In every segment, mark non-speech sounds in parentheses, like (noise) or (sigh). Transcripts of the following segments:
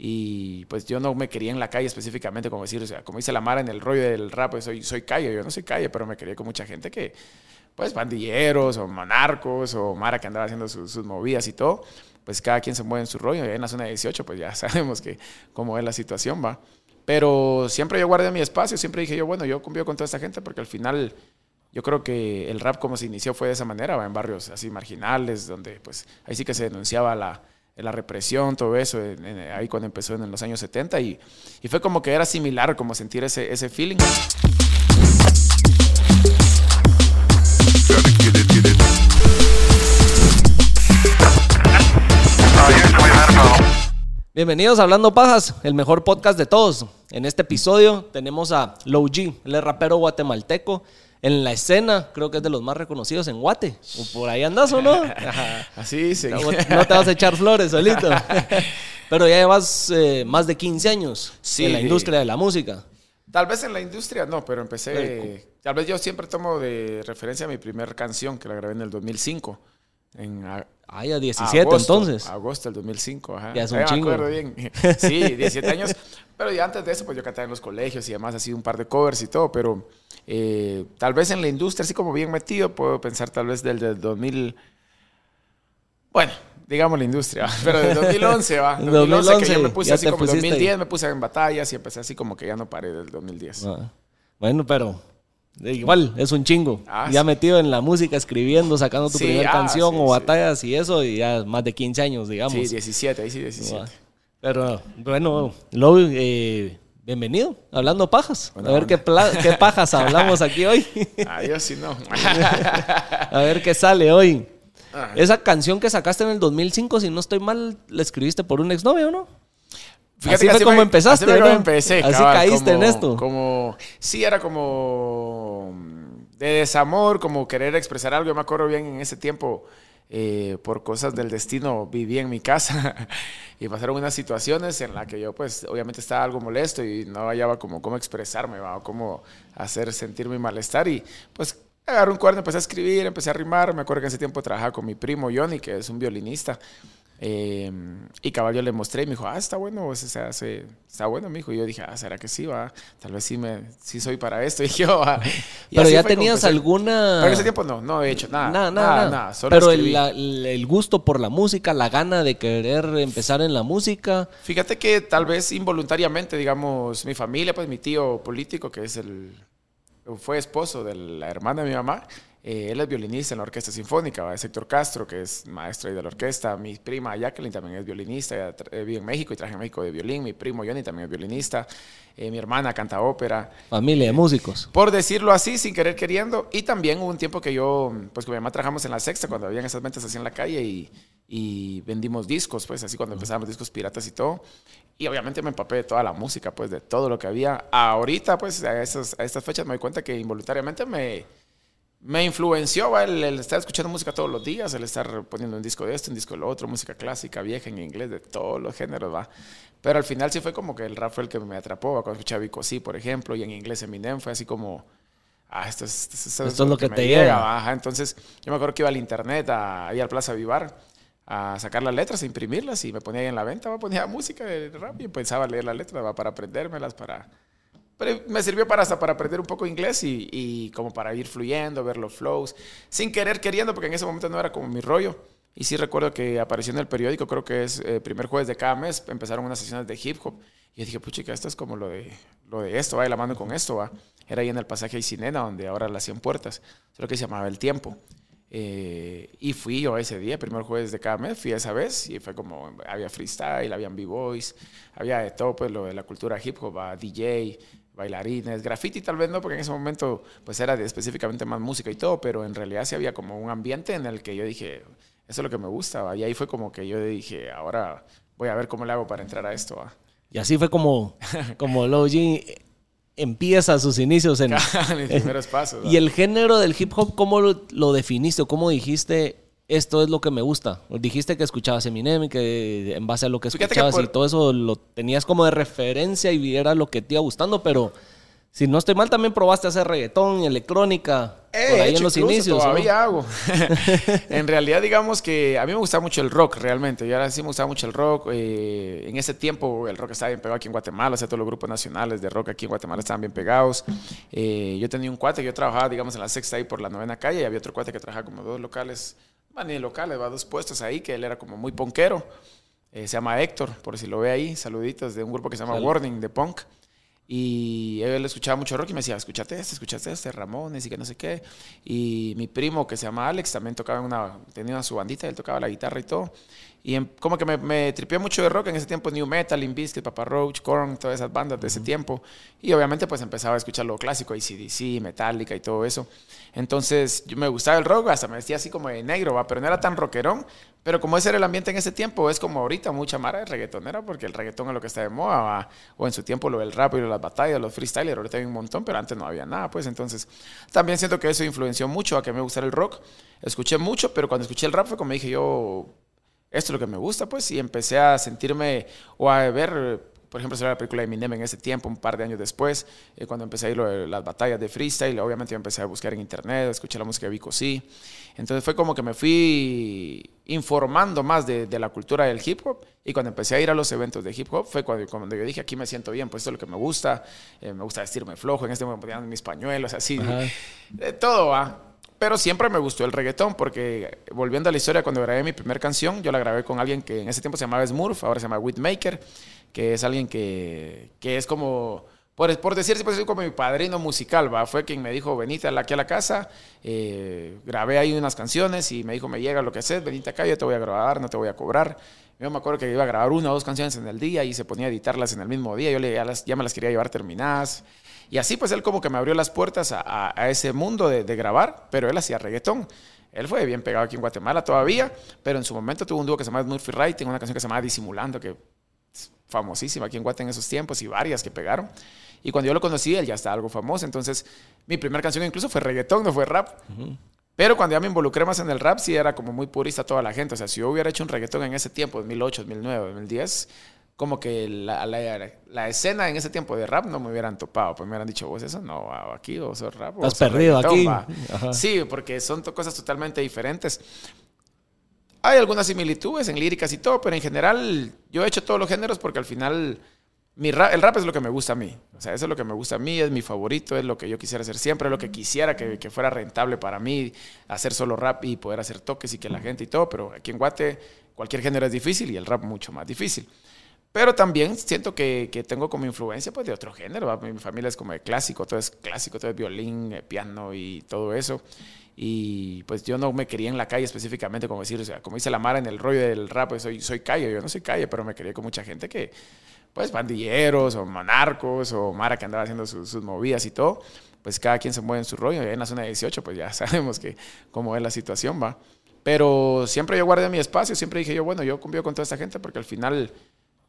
y pues yo no me quería en la calle específicamente, como decir, o sea, como dice la Mara en el rollo del rap, pues soy, soy calle, yo no soy calle, pero me quería con mucha gente que, pues bandilleros o monarcos o Mara que andaba haciendo sus, sus movidas y todo, pues cada quien se mueve en su rollo, y en la zona 18 pues ya (laughs) sabemos que cómo es la situación, va. Pero siempre yo guardé mi espacio, siempre dije yo, bueno, yo convivo con toda esta gente porque al final yo creo que el rap como se inició fue de esa manera, ¿va? en barrios así marginales, donde pues ahí sí que se denunciaba la, la represión, todo eso, ahí cuando empezó en los años 70 y, y fue como que era similar, como sentir ese, ese feeling. Bienvenidos a Hablando Pajas, el mejor podcast de todos. En este episodio tenemos a Low G, es rapero guatemalteco. En la escena, creo que es de los más reconocidos en Guate. O por ahí andas o no. (laughs) Así, sí. No, no te vas a echar flores solito. (laughs) Pero ya llevas eh, más de 15 años Sí. en la industria de la música. Tal vez en la industria no, pero empecé. Pero- Tal vez yo siempre tomo de referencia mi primera canción que la grabé en el 2005. En a- Ah, ya 17 agosto, entonces. Agosto del 2005, ajá. Ya es un Eh, chingo. Me acuerdo bien. (laughs) Sí, 17 años. Pero ya antes de eso, pues yo cantaba en los colegios y demás, así un par de covers y todo. Pero eh, tal vez en la industria, así como bien metido, puedo pensar tal vez del, del 2000. Bueno, digamos la industria, (laughs) pero del 2011, va. (laughs) 2011, que yo me 2011, puse así como ahí. 2010, me puse en batallas y empecé así como que ya no paré del 2010. Ah, Bueno, pero igual es un chingo. Ah, ya sí. metido en la música, escribiendo, sacando tu Sí, primera ah, canción sí, o batallas y eso, y ya más de 15 años, digamos. Sí, 17, ahí sí 17. Ah, Pero bueno, Low, eh, bienvenido, hablando pajas. A ver qué, pajas hablamos aquí hoy. (laughs) Adiós, si no. (laughs) a ver qué sale hoy. Esa canción que sacaste en el 2005, si no estoy mal, la escribiste por un exnovio, ¿no? Así fue como empezaste, así empecé. Así cabal, caíste en esto. Como, sí, era como de desamor, como querer expresar algo. Yo me acuerdo bien en ese tiempo, eh, por cosas del destino, viví en mi casa (laughs) y pasaron unas situaciones en las que yo, pues, obviamente estaba algo molesto y no hallaba como cómo expresarme, o cómo hacer sentir mi malestar. Y pues agarré un cuaderno, empecé a escribir, empecé a rimar. Me acuerdo que en ese tiempo trabajaba con mi primo Johnny, que es un violinista. Eh, y cabal yo le mostré y me dijo, ah, está bueno, o sea, se- está bueno, me dijo. Y yo dije, ah, ¿será que sí, va? Tal vez sí, me, sí soy para esto. (laughs) Y yo, "Ah". Y Pero ya tenías alguna... Pero en ese tiempo no, no he hecho nada. Nada, Nada, nada, nada. nada. solo Pero el, la- el gusto por la música, la gana de querer empezar en la música. Fíjate que tal vez involuntariamente, digamos, mi familia, pues mi tío político, que es el, fue esposo de la hermana de mi mamá, eh, él es violinista en la orquesta sinfónica, ¿va? es Héctor Castro, que es maestro ahí de la orquesta, mi prima Jacqueline también es violinista, eh, vive en México y traje en México de violín, mi primo Johnny también es violinista, eh, mi hermana canta ópera, Familia de músicos. por decirlo así, sin querer queriendo. Y también hubo un tiempo que yo, pues con mi mamá trabajamos en la sexta, cuando habían esas ventas así en la calle y, y vendimos discos, pues así cuando empezábamos discos piratas y todo. Y obviamente me empapé de toda la música, pues de todo lo que había. Ahorita, pues a, esas, a estas fechas me doy cuenta que involuntariamente me, me influenció el, el estar escuchando música todos los días, el estar poniendo un disco de esto, un disco de lo otro, música clásica, vieja, en inglés, de todos los géneros, va. Pero al final sí fue como que el rap fue el que me atrapó, ¿va? cuando escuchaba Vico sí, por ejemplo, y en inglés Eminem fue así como, ah, esto es, esto es, Esto es lo que te llega, llega. entonces yo me acuerdo que iba al internet, a, ahí al Plaza Vivar, a sacar las letras, a imprimirlas y me ponía ahí en la venta, ¿va? ponía música de rap y empezaba a leer las letras, ¿va? para aprendérmelas, para... Pero me sirvió para hasta para aprender un poco inglés y, como para ir fluyendo, ver los flows, sin querer queriendo, porque en ese momento no era como mi rollo. Y sí recuerdo que apareció en el periódico, creo que es eh, primer jueves de cada mes, empezaron unas sesiones de hip hop. Y yo dije, puchica, esto es como lo de, lo de esto, va de la mano con esto, va. Era ahí en el pasaje Isinena, donde ahora las 100 puertas, solo que se llamaba El Tiempo. Eh, y fui yo ese día, primer jueves de cada mes, fui esa vez y fue como, había freestyle, habían b-boys, había de todo, pues lo de la cultura hip hop, va, DJ, bailarines, graffiti tal vez no, porque en ese momento pues era de- específicamente más música y todo, pero en realidad sí había como un ambiente en el que yo dije, eso es lo que me gusta, ¿va? y ahí fue como que yo dije, ahora voy a ver cómo le hago para entrar a esto. ¿va? Y así fue como, como G empieza sus inicios en... (laughs) Mis primeros pasos. ¿va? y el género del hip hop, ¿cómo lo, lo definiste o cómo dijiste esto es lo que me gusta? Dijiste que escuchabas Eminem y que en base a lo que Fíjate que escuchabas por- y todo eso lo tenías como de referencia y era lo que te iba gustando, pero si no estoy mal también probaste hacer reggaetón, electrónica. por ahí en los inicios. Todavía hago. (laughs) (laughs) en realidad, digamos que a mí me gustaba mucho el rock, realmente. Yo ahora sí me gustaba mucho el rock. Eh, en ese tiempo el rock estaba bien pegado aquí en Guatemala. O sea, todos los grupos nacionales de rock aquí en Guatemala estaban bien pegados. Eh, yo tenía un cuate que yo trabajaba, digamos, en la sexta ahí por la novena calle. Y había otro cuate que trabajaba como dos locales, ni locales, va dos puestos ahí, que él era como muy ponquero. Eh, se llama Héctor, por si lo ve ahí. Saluditos de un grupo que se llama Warning de Punk. Y él escuchaba mucho rock y me decía, escúchate este, escúchate este, Ramones y que no sé qué. Y mi primo que se llama Alex también tocaba una, tenía su bandita, él tocaba la guitarra y todo. Y como que me, me tripió mucho de rock en ese tiempo, New Metal, Bizkit, Papa Roach, Korn, todas esas bandas de ese tiempo. Y obviamente pues empezaba a escuchar lo clásico, ACDC, Metallica y todo eso. Entonces yo me gustaba el rock, hasta me vestía así como de negro, ¿va? pero no era tan rockerón. Pero como ese era el ambiente en ese tiempo, es como ahorita mucha mara de reggaetonera, porque el reggaetón es lo que está de moda, ¿va? o en su tiempo lo del rap y las batallas, los freestylers, ahorita hay un montón, pero antes no había nada, pues entonces también siento que eso influenció mucho a que me gustara el rock. Escuché mucho, pero cuando escuché el rap fue como dije yo, esto es lo que me gusta, pues, y empecé a sentirme o a ver, por ejemplo, la película de Eminem en ese tiempo, un par de años después, eh, cuando empecé a ir a las batallas de freestyle, obviamente yo empecé a buscar en internet, escuché la música de Vico sí, entonces fue como que me fui informando más de, la cultura del hip hop, y cuando empecé a ir a los eventos de hip hop fue cuando, cuando yo dije, aquí me siento bien, pues esto es lo que me gusta, eh, me gusta vestirme flojo, en este momento me ponían mis pañuelos, así, de todo va. Pero siempre me gustó el reggaetón porque, volviendo a la historia, cuando grabé mi primera canción, yo la grabé con alguien que en ese tiempo se llamaba Smurf, ahora se llama Whitmaker, que es alguien que, que es como, por, por decir, pues, como mi padrino musical, ¿va? Fue quien me dijo, venite aquí a la casa, eh, grabé ahí unas canciones y me dijo, me llega lo que haces, venite acá, yo te voy a grabar, no te voy a cobrar. Yo me acuerdo que iba a grabar una o dos canciones en el día y se ponía a editarlas en el mismo día. Yo ya, las, ya me las quería llevar terminadas. Y así pues él como que me abrió las puertas a, ese mundo de, grabar, pero él hacía reggaetón. Él fue bien pegado aquí en Guatemala todavía, pero en su momento tuvo un dúo que se llama Murphy Writing, una canción que se llama Disimulando, que es famosísima aquí en Guatemala en esos tiempos y varias que pegaron. Y cuando yo lo conocí, él ya está algo famoso. Entonces, mi primera canción incluso fue reggaetón, no fue rap. Pero cuando ya me involucré más en el rap, sí era como muy purista toda la gente. O sea, si yo hubiera hecho un reggaetón en ese tiempo, 2008, 2009, 2010, como que la, la, escena en ese tiempo de rap no me hubieran topado, pues me hubieran dicho, vos eso no, aquí, vos sos rap. Has perdido aquí. Sí, porque son cosas totalmente diferentes. Hay algunas similitudes en líricas y todo, pero en general yo he hecho todos los géneros porque al final mi rap, el rap es lo que me gusta a mí. O sea, eso es lo que me gusta a mí, es mi favorito, es lo que yo quisiera hacer siempre, es lo que quisiera que, que fuera rentable para mí, hacer solo rap y poder hacer toques y que la gente y todo, pero aquí en Guate cualquier género es difícil y el rap mucho más difícil. Pero también siento que, que, tengo como influencia pues, de otro género. Mi familia es como de clásico, todo es clásico, todo es violín, eh, piano y todo eso. Y pues yo no me quería en la calle específicamente, como decir, o sea, como dice la Mara en el rollo del rap, pues soy, soy calle. Yo no soy calle, pero me quería con mucha gente que, pues, pandilleros o monarcos o Mara que andaba haciendo sus, sus movidas y todo. Pues cada quien se mueve en su rollo. Y en la zona 18, pues ya (laughs) sabemos que cómo es la situación, va. Pero siempre yo guardé mi espacio, siempre dije yo, bueno, yo convivo con toda esta gente porque al final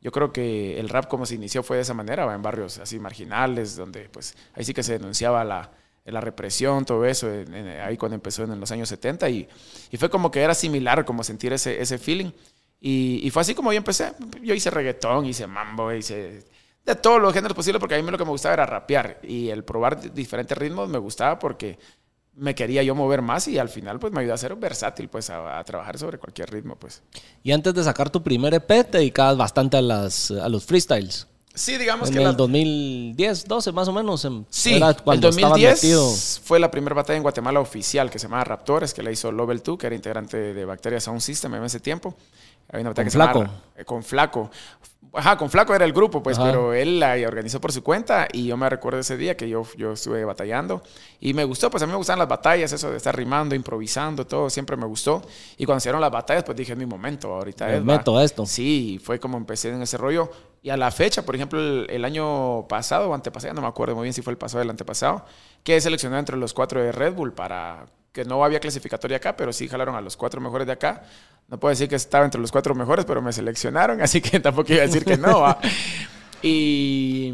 yo creo que el rap como se inició fue de esa manera, en barrios así marginales, donde pues ahí sí que se denunciaba la, la represión, todo eso, ahí cuando empezó en los años 70 y, y, fue como que era similar, como sentir ese, ese feeling. Y, y, fue así como yo empecé. Yo hice reggaetón, hice mambo, hice de todos los géneros posibles porque a mí lo que me gustaba era rapear y el probar diferentes ritmos me gustaba porque me quería yo mover más y al final pues me ayudó a ser versátil, pues a, trabajar sobre cualquier ritmo, pues. Y antes de sacar tu primer EP te dedicabas bastante a, las, a los freestyles. Sí, digamos en que... En el 2010, 12 más o menos. sí, en el 2010 fue la primera batalla en Guatemala oficial que se llamaba Raptores, que la hizo Lovell 2, que era integrante de Bacteria Sound System en ese tiempo. Había una batalla con Flaco. Eh, con Flaco. Ajá, con Flaco era el grupo, pues, pero él la organizó por su cuenta y yo me recuerdo ese día que yo, yo estuve batallando y me gustó, pues a mí me gustan las batallas, eso de estar rimando, improvisando, todo, siempre me gustó. Y cuando se dieron las batallas, pues dije, es mi momento, ahorita es. meto esto. Sí, fue como empecé en ese rollo. Y a la fecha, por ejemplo, el, año pasado o antepasado, no me acuerdo muy bien si fue el pasado o el antepasado, que seleccioné entre los cuatro de Red Bull para que no había clasificatoria acá, pero sí jalaron a los cuatro mejores de acá. No puedo decir que estaba entre los cuatro mejores, pero me seleccionaron, (laughs) así que tampoco iba a decir que no. Y,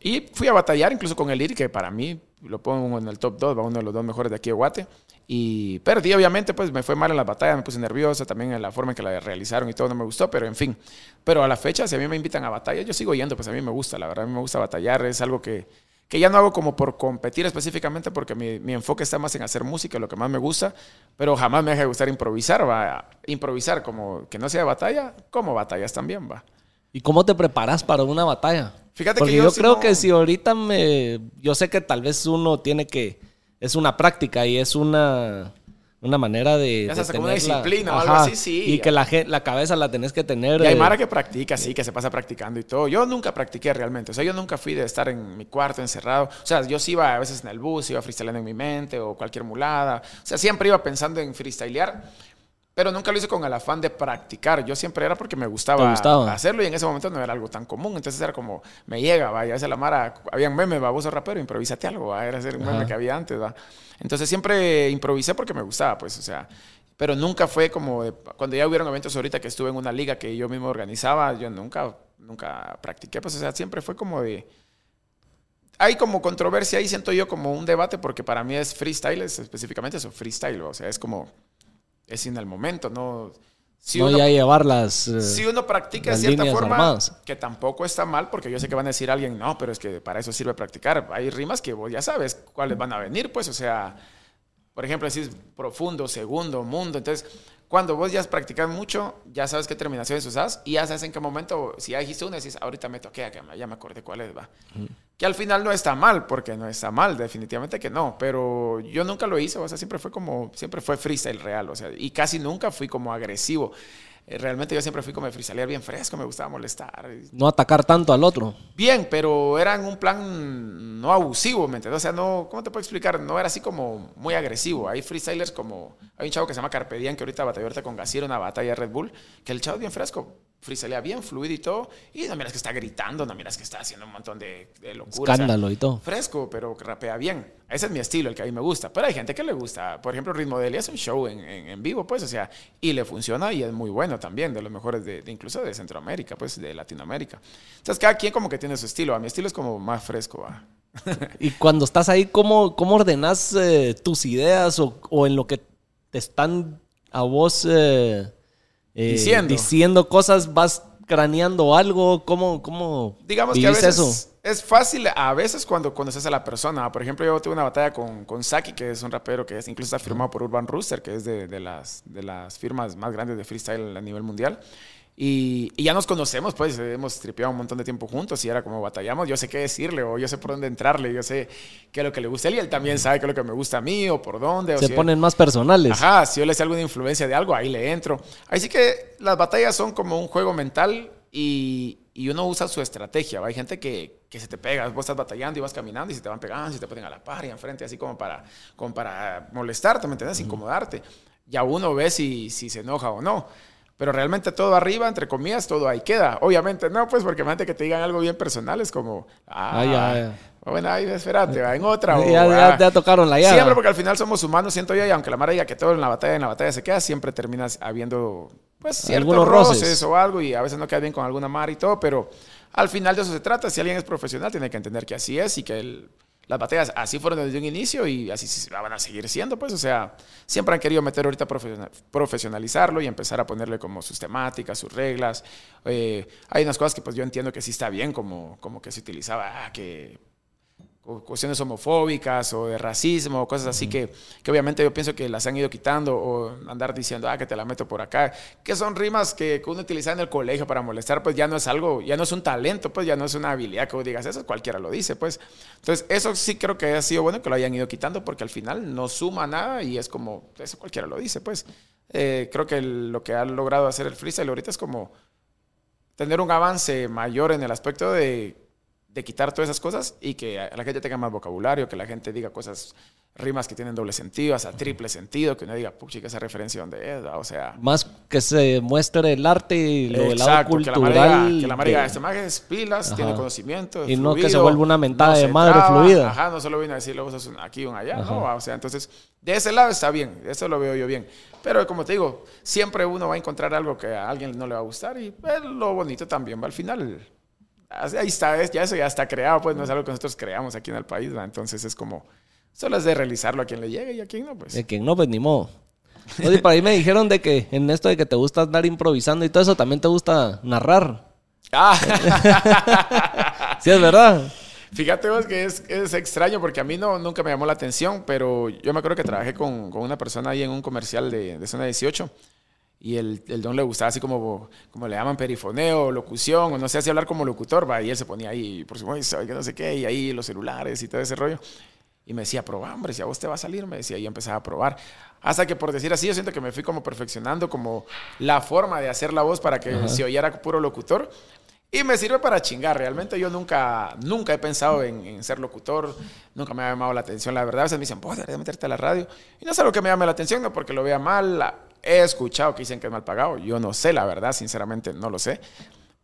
y fui a batallar incluso con el IR, que para mí lo pongo en el top 2, va uno de los dos mejores de aquí de Guate. Y perdí, obviamente, pues me fue mal en la batalla, me puse nerviosa, también en la forma en que la realizaron y todo no me gustó, pero en fin. Pero a la fecha, si a mí me invitan a batalla, yo sigo yendo, pues a mí me gusta, la verdad, a mí me gusta batallar, es algo que, que ya no hago como por competir específicamente porque mi, mi enfoque está más en hacer música, lo que más me gusta, pero jamás me deja de gustar improvisar, va. Improvisar como que no sea batalla, como batallas también, va. ¿Y cómo te preparas para una batalla? Fíjate Porque que yo, creo no- que si ahorita me... Yo sé que tal vez uno tiene que... Es una práctica y es una... Una manera de... Ya de una disciplina o algo así, sí. Y que la, la cabeza la tenés que tener... Y hay eh, Mara que practica, sí, que se pasa practicando y todo. Yo nunca practiqué realmente. O sea, yo nunca fui de estar en mi cuarto encerrado. O sea, yo sí iba a veces en el bus, iba freestyleando en mi mente o cualquier mulada. O sea, siempre iba pensando en freestylear. Pero nunca lo hice con el afán de practicar. Yo siempre era porque me gustaba, hacerlo y en ese momento no era algo tan común. Entonces era como, me llega, va, y a veces la Mara, habían memes, baboso rapero, improvísate algo, va, era ese meme Ajá. que había antes, va. Entonces siempre improvisé porque me gustaba, pues, o sea, pero nunca fue como, de- cuando ya hubieron eventos ahorita que estuve en una liga que yo mismo organizaba, yo nunca, nunca practiqué, pues, o sea, siempre fue como de... Hay como controversia ahí, siento yo como un debate, porque para mí es freestyle, es específicamente eso, freestyle, o sea, es como, es sin el momento, ¿no? Si no uno- ya llevar las... eh, si uno practica de cierta forma, armadas. que tampoco está mal, porque yo sé que van a decir alguien, no, pero es que para eso sirve practicar. Hay rimas que vos ya sabes cuáles van a venir, pues, o sea, por ejemplo, decís profundo, segundo, mundo. Entonces, cuando vos ya has practicado mucho, ya sabes qué terminaciones usas y ya sabes en qué momento, si ya dijiste una, decís, ahorita me toqué, acá, ya me acordé cuál es, va. Que al final no está mal, porque no está mal, definitivamente que no, pero yo nunca lo hice, o sea, siempre fue como, siempre fue freestyle real, o sea, y casi nunca fui como agresivo. Eh, Realmente yo siempre fui como de freestylear bien fresco, me gustaba molestar. No atacar tanto al otro. Bien, pero era en un plan no abusivo, ¿me entiendes? O sea, no, ¿cómo te puedo explicar? No era así como muy agresivo. Hay freestylers como, hay un chavo que se llama Carpe Diem, que ahorita batalló ahorita con Gasir, una batalla Red Bull, que el chavo es bien fresco, freestylea bien, fluido y todo, y no miras que está gritando, no miras que está haciendo un montón de, de locura. o sea, Escándalo y todo. fresco, pero rapea bien. Ese es mi estilo, el que a mí me gusta. Pero hay gente que le gusta. Por ejemplo, Ritmo Deli es un show en, en- en vivo, pues, o sea, y le funciona y es muy bueno también, de los mejores de, de incluso de Centroamérica, pues, de Latinoamérica. Entonces, cada quien como que tiene su estilo. A mi estilo es como más fresco, va. (laughs) Y cuando estás ahí, ¿cómo, cómo ordenas eh, tus ideas o, o en lo que te están a vos eh, eh, Diciendo. diciendo cosas, vas craneando algo? ¿Cómo, cómo Digamos que a veces eso? es fácil, a veces cuando conoces a la persona. Por ejemplo, yo tuve una batalla con, con Saki, que es un rapero que es, incluso está firmado por Urban Rooster, que es de, de las, de las firmas más grandes de freestyle a nivel mundial. Y, y ya nos conocemos, pues hemos tripeado un montón de tiempo juntos y era como batallamos. Yo sé qué decirle o yo sé por dónde entrarle, yo sé qué es lo que le gusta a él y él también sabe qué es lo que me gusta a mí o por dónde. o Se si- ponen más personales. Ajá, si yo le sé alguna influencia de algo, ahí le entro. Así que las batallas son como un juego mental y, y uno usa su estrategia. ¿va? Hay gente que, que se te pega, vos estás batallando y vas caminando y se te van pegando, se te ponen a la par y enfrente, así como para, como para molestarte, ¿me entiendes? Incomodarte. Ya uno ve si, si se enoja o no. Pero realmente todo arriba, entre comillas, todo ahí queda. Obviamente no, pues porque imagínate que te digan algo bien personal, es como, ah, Ah, ya, ya. bueno, ahí espérate, va en otra. (laughs) o, ya, ya, ah, ya tocaron la llave. Siempre porque al final somos humanos, siento yo, y aunque la Mara diga que todo en la batalla, en la batalla se queda, siempre terminas habiendo, pues, ciertos Algunos roces. roces. o algo, y a veces no queda bien con alguna Mara y todo, pero al final de eso se trata. Si alguien es profesional, tiene que entender que así es y que el- las batallas así fueron desde un inicio y así van a seguir siendo, pues, o sea, siempre han querido meter ahorita profesiona- profesionalizarlo y empezar a ponerle como sus temáticas, sus reglas. Eh, hay unas cosas que pues yo entiendo que sí está bien, como, como que se utilizaba, ah, que cuestiones homofóbicas o de racismo o cosas así que, que obviamente yo pienso que las han ido quitando o andar diciendo, ah, que te la meto por acá, que son rimas que, que uno utilizaba en el colegio para molestar, pues ya no es algo, ya no es un talento, pues ya no es una habilidad que vos digas, eso cualquiera lo dice, pues. Entonces, eso sí creo que ha sido bueno que lo hayan ido quitando porque al final no suma nada y es como, eso cualquiera lo dice, pues. Eh, creo que el- lo que ha logrado hacer el freestyle ahorita es como tener un avance mayor en el aspecto de, de quitar todas esas cosas y que la gente tenga más vocabulario, que la gente diga cosas, rimas que tienen doble sentido, hasta triple sentido, que uno diga, pucha, esa referencia dónde es, o sea... Más que se muestre el arte y lo del lado que la cultural. Que la Mara diga, de- este mago es pilas, Ajá. tiene conocimiento, es Y no que se fluido, vuelva una mentada de se madre fluida. Ajá, no solo viene a decirle vos sos un- aquí un allá, Ajá. no, o sea, entonces, de ese lado está bien, eso lo veo yo bien. Pero como te digo, siempre uno va a encontrar algo que a alguien no le va a gustar y pues, lo bonito también va al final. Ahí está, es- ya eso ya está creado, pues no es algo que nosotros creamos aquí en el país, ¿va? entonces es como, solo es de realizarlo a quien le llegue y a quien no, pues. De quien no, pues ni modo. Oye, por ahí me dijeron de que en esto de que te gusta andar improvisando y todo eso, también te gusta narrar. Ah. (laughs) Sí, es verdad. Fíjate vos que es, es, extraño porque a mí no, nunca me llamó la atención, pero yo me acuerdo que trabajé con, con una persona ahí en un comercial de, de Zona 18 y el, el, don le gustaba así como, como le llaman perifoneo, locución, o no sé, así hablar como locutor, va, y él se ponía ahí, por supuesto, que no sé qué, y ahí los celulares y todo ese rollo. Y me decía, probá, hombre, si a vos te va a salir, me decía, y yo empezaba a probar. Hasta que por decir así, yo siento que me fui como perfeccionando como la forma de hacer la voz para que se oyera puro locutor. Y me sirve para chingar. Realmente yo nunca, nunca he pensado en, ser locutor. Nunca me ha llamado la atención. La verdad, a veces me dicen, vos deberías meterte a la radio. Y no es algo que me llame la atención, no porque lo vea mal. He escuchado que dicen que es mal pagado. Yo no sé, la verdad, sinceramente no lo sé.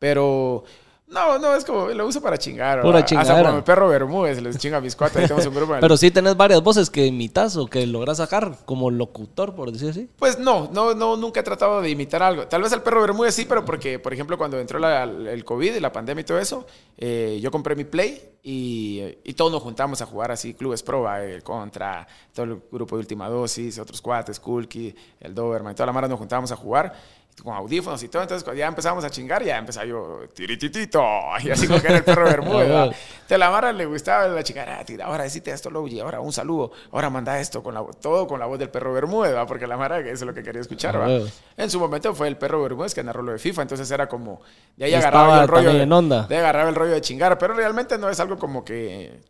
Pero no, no, es como lo uso para chingar. Pura chingadera. Hasta como mi perro Bermúdez, les chinga mis cuatro. Ahí tenemos un grupo. (laughs) Pero sí tenés varias voces que imitas o que logras sacar como locutor, por decir así. Pues no, no, no, nunca he tratado de imitar algo. Tal vez el perro Bermúdez sí, pero porque, por ejemplo, cuando entró el COVID y la pandemia y todo eso, eh, yo compré mi Play y, y, todos nos juntamos a jugar así, clubes pro, eh, contra todo el grupo de Última Dosis, otros cuates, Kulki, el Doberman, toda la mara nos juntábamos a jugar con audífonos y todo. Entonces, cuando ya empezamos a chingar, ya empezaba yo, tirititito, (laughs) y así como que era el perro Bermúdez. Te la mara le gustaba la chica, tira, ahora decite esto, y ahora un saludo, ahora manda esto, con la, todo con la voz del perro Bermúdez, ¿va? porque la mara eso es lo que quería escuchar. ¿va? En su momento fue el perro Bermúdez que narró lo de FIFA, entonces era como, de ahí agarraba el rollo. De, de agarraba el rollo de chingar, pero realmente no es algo como que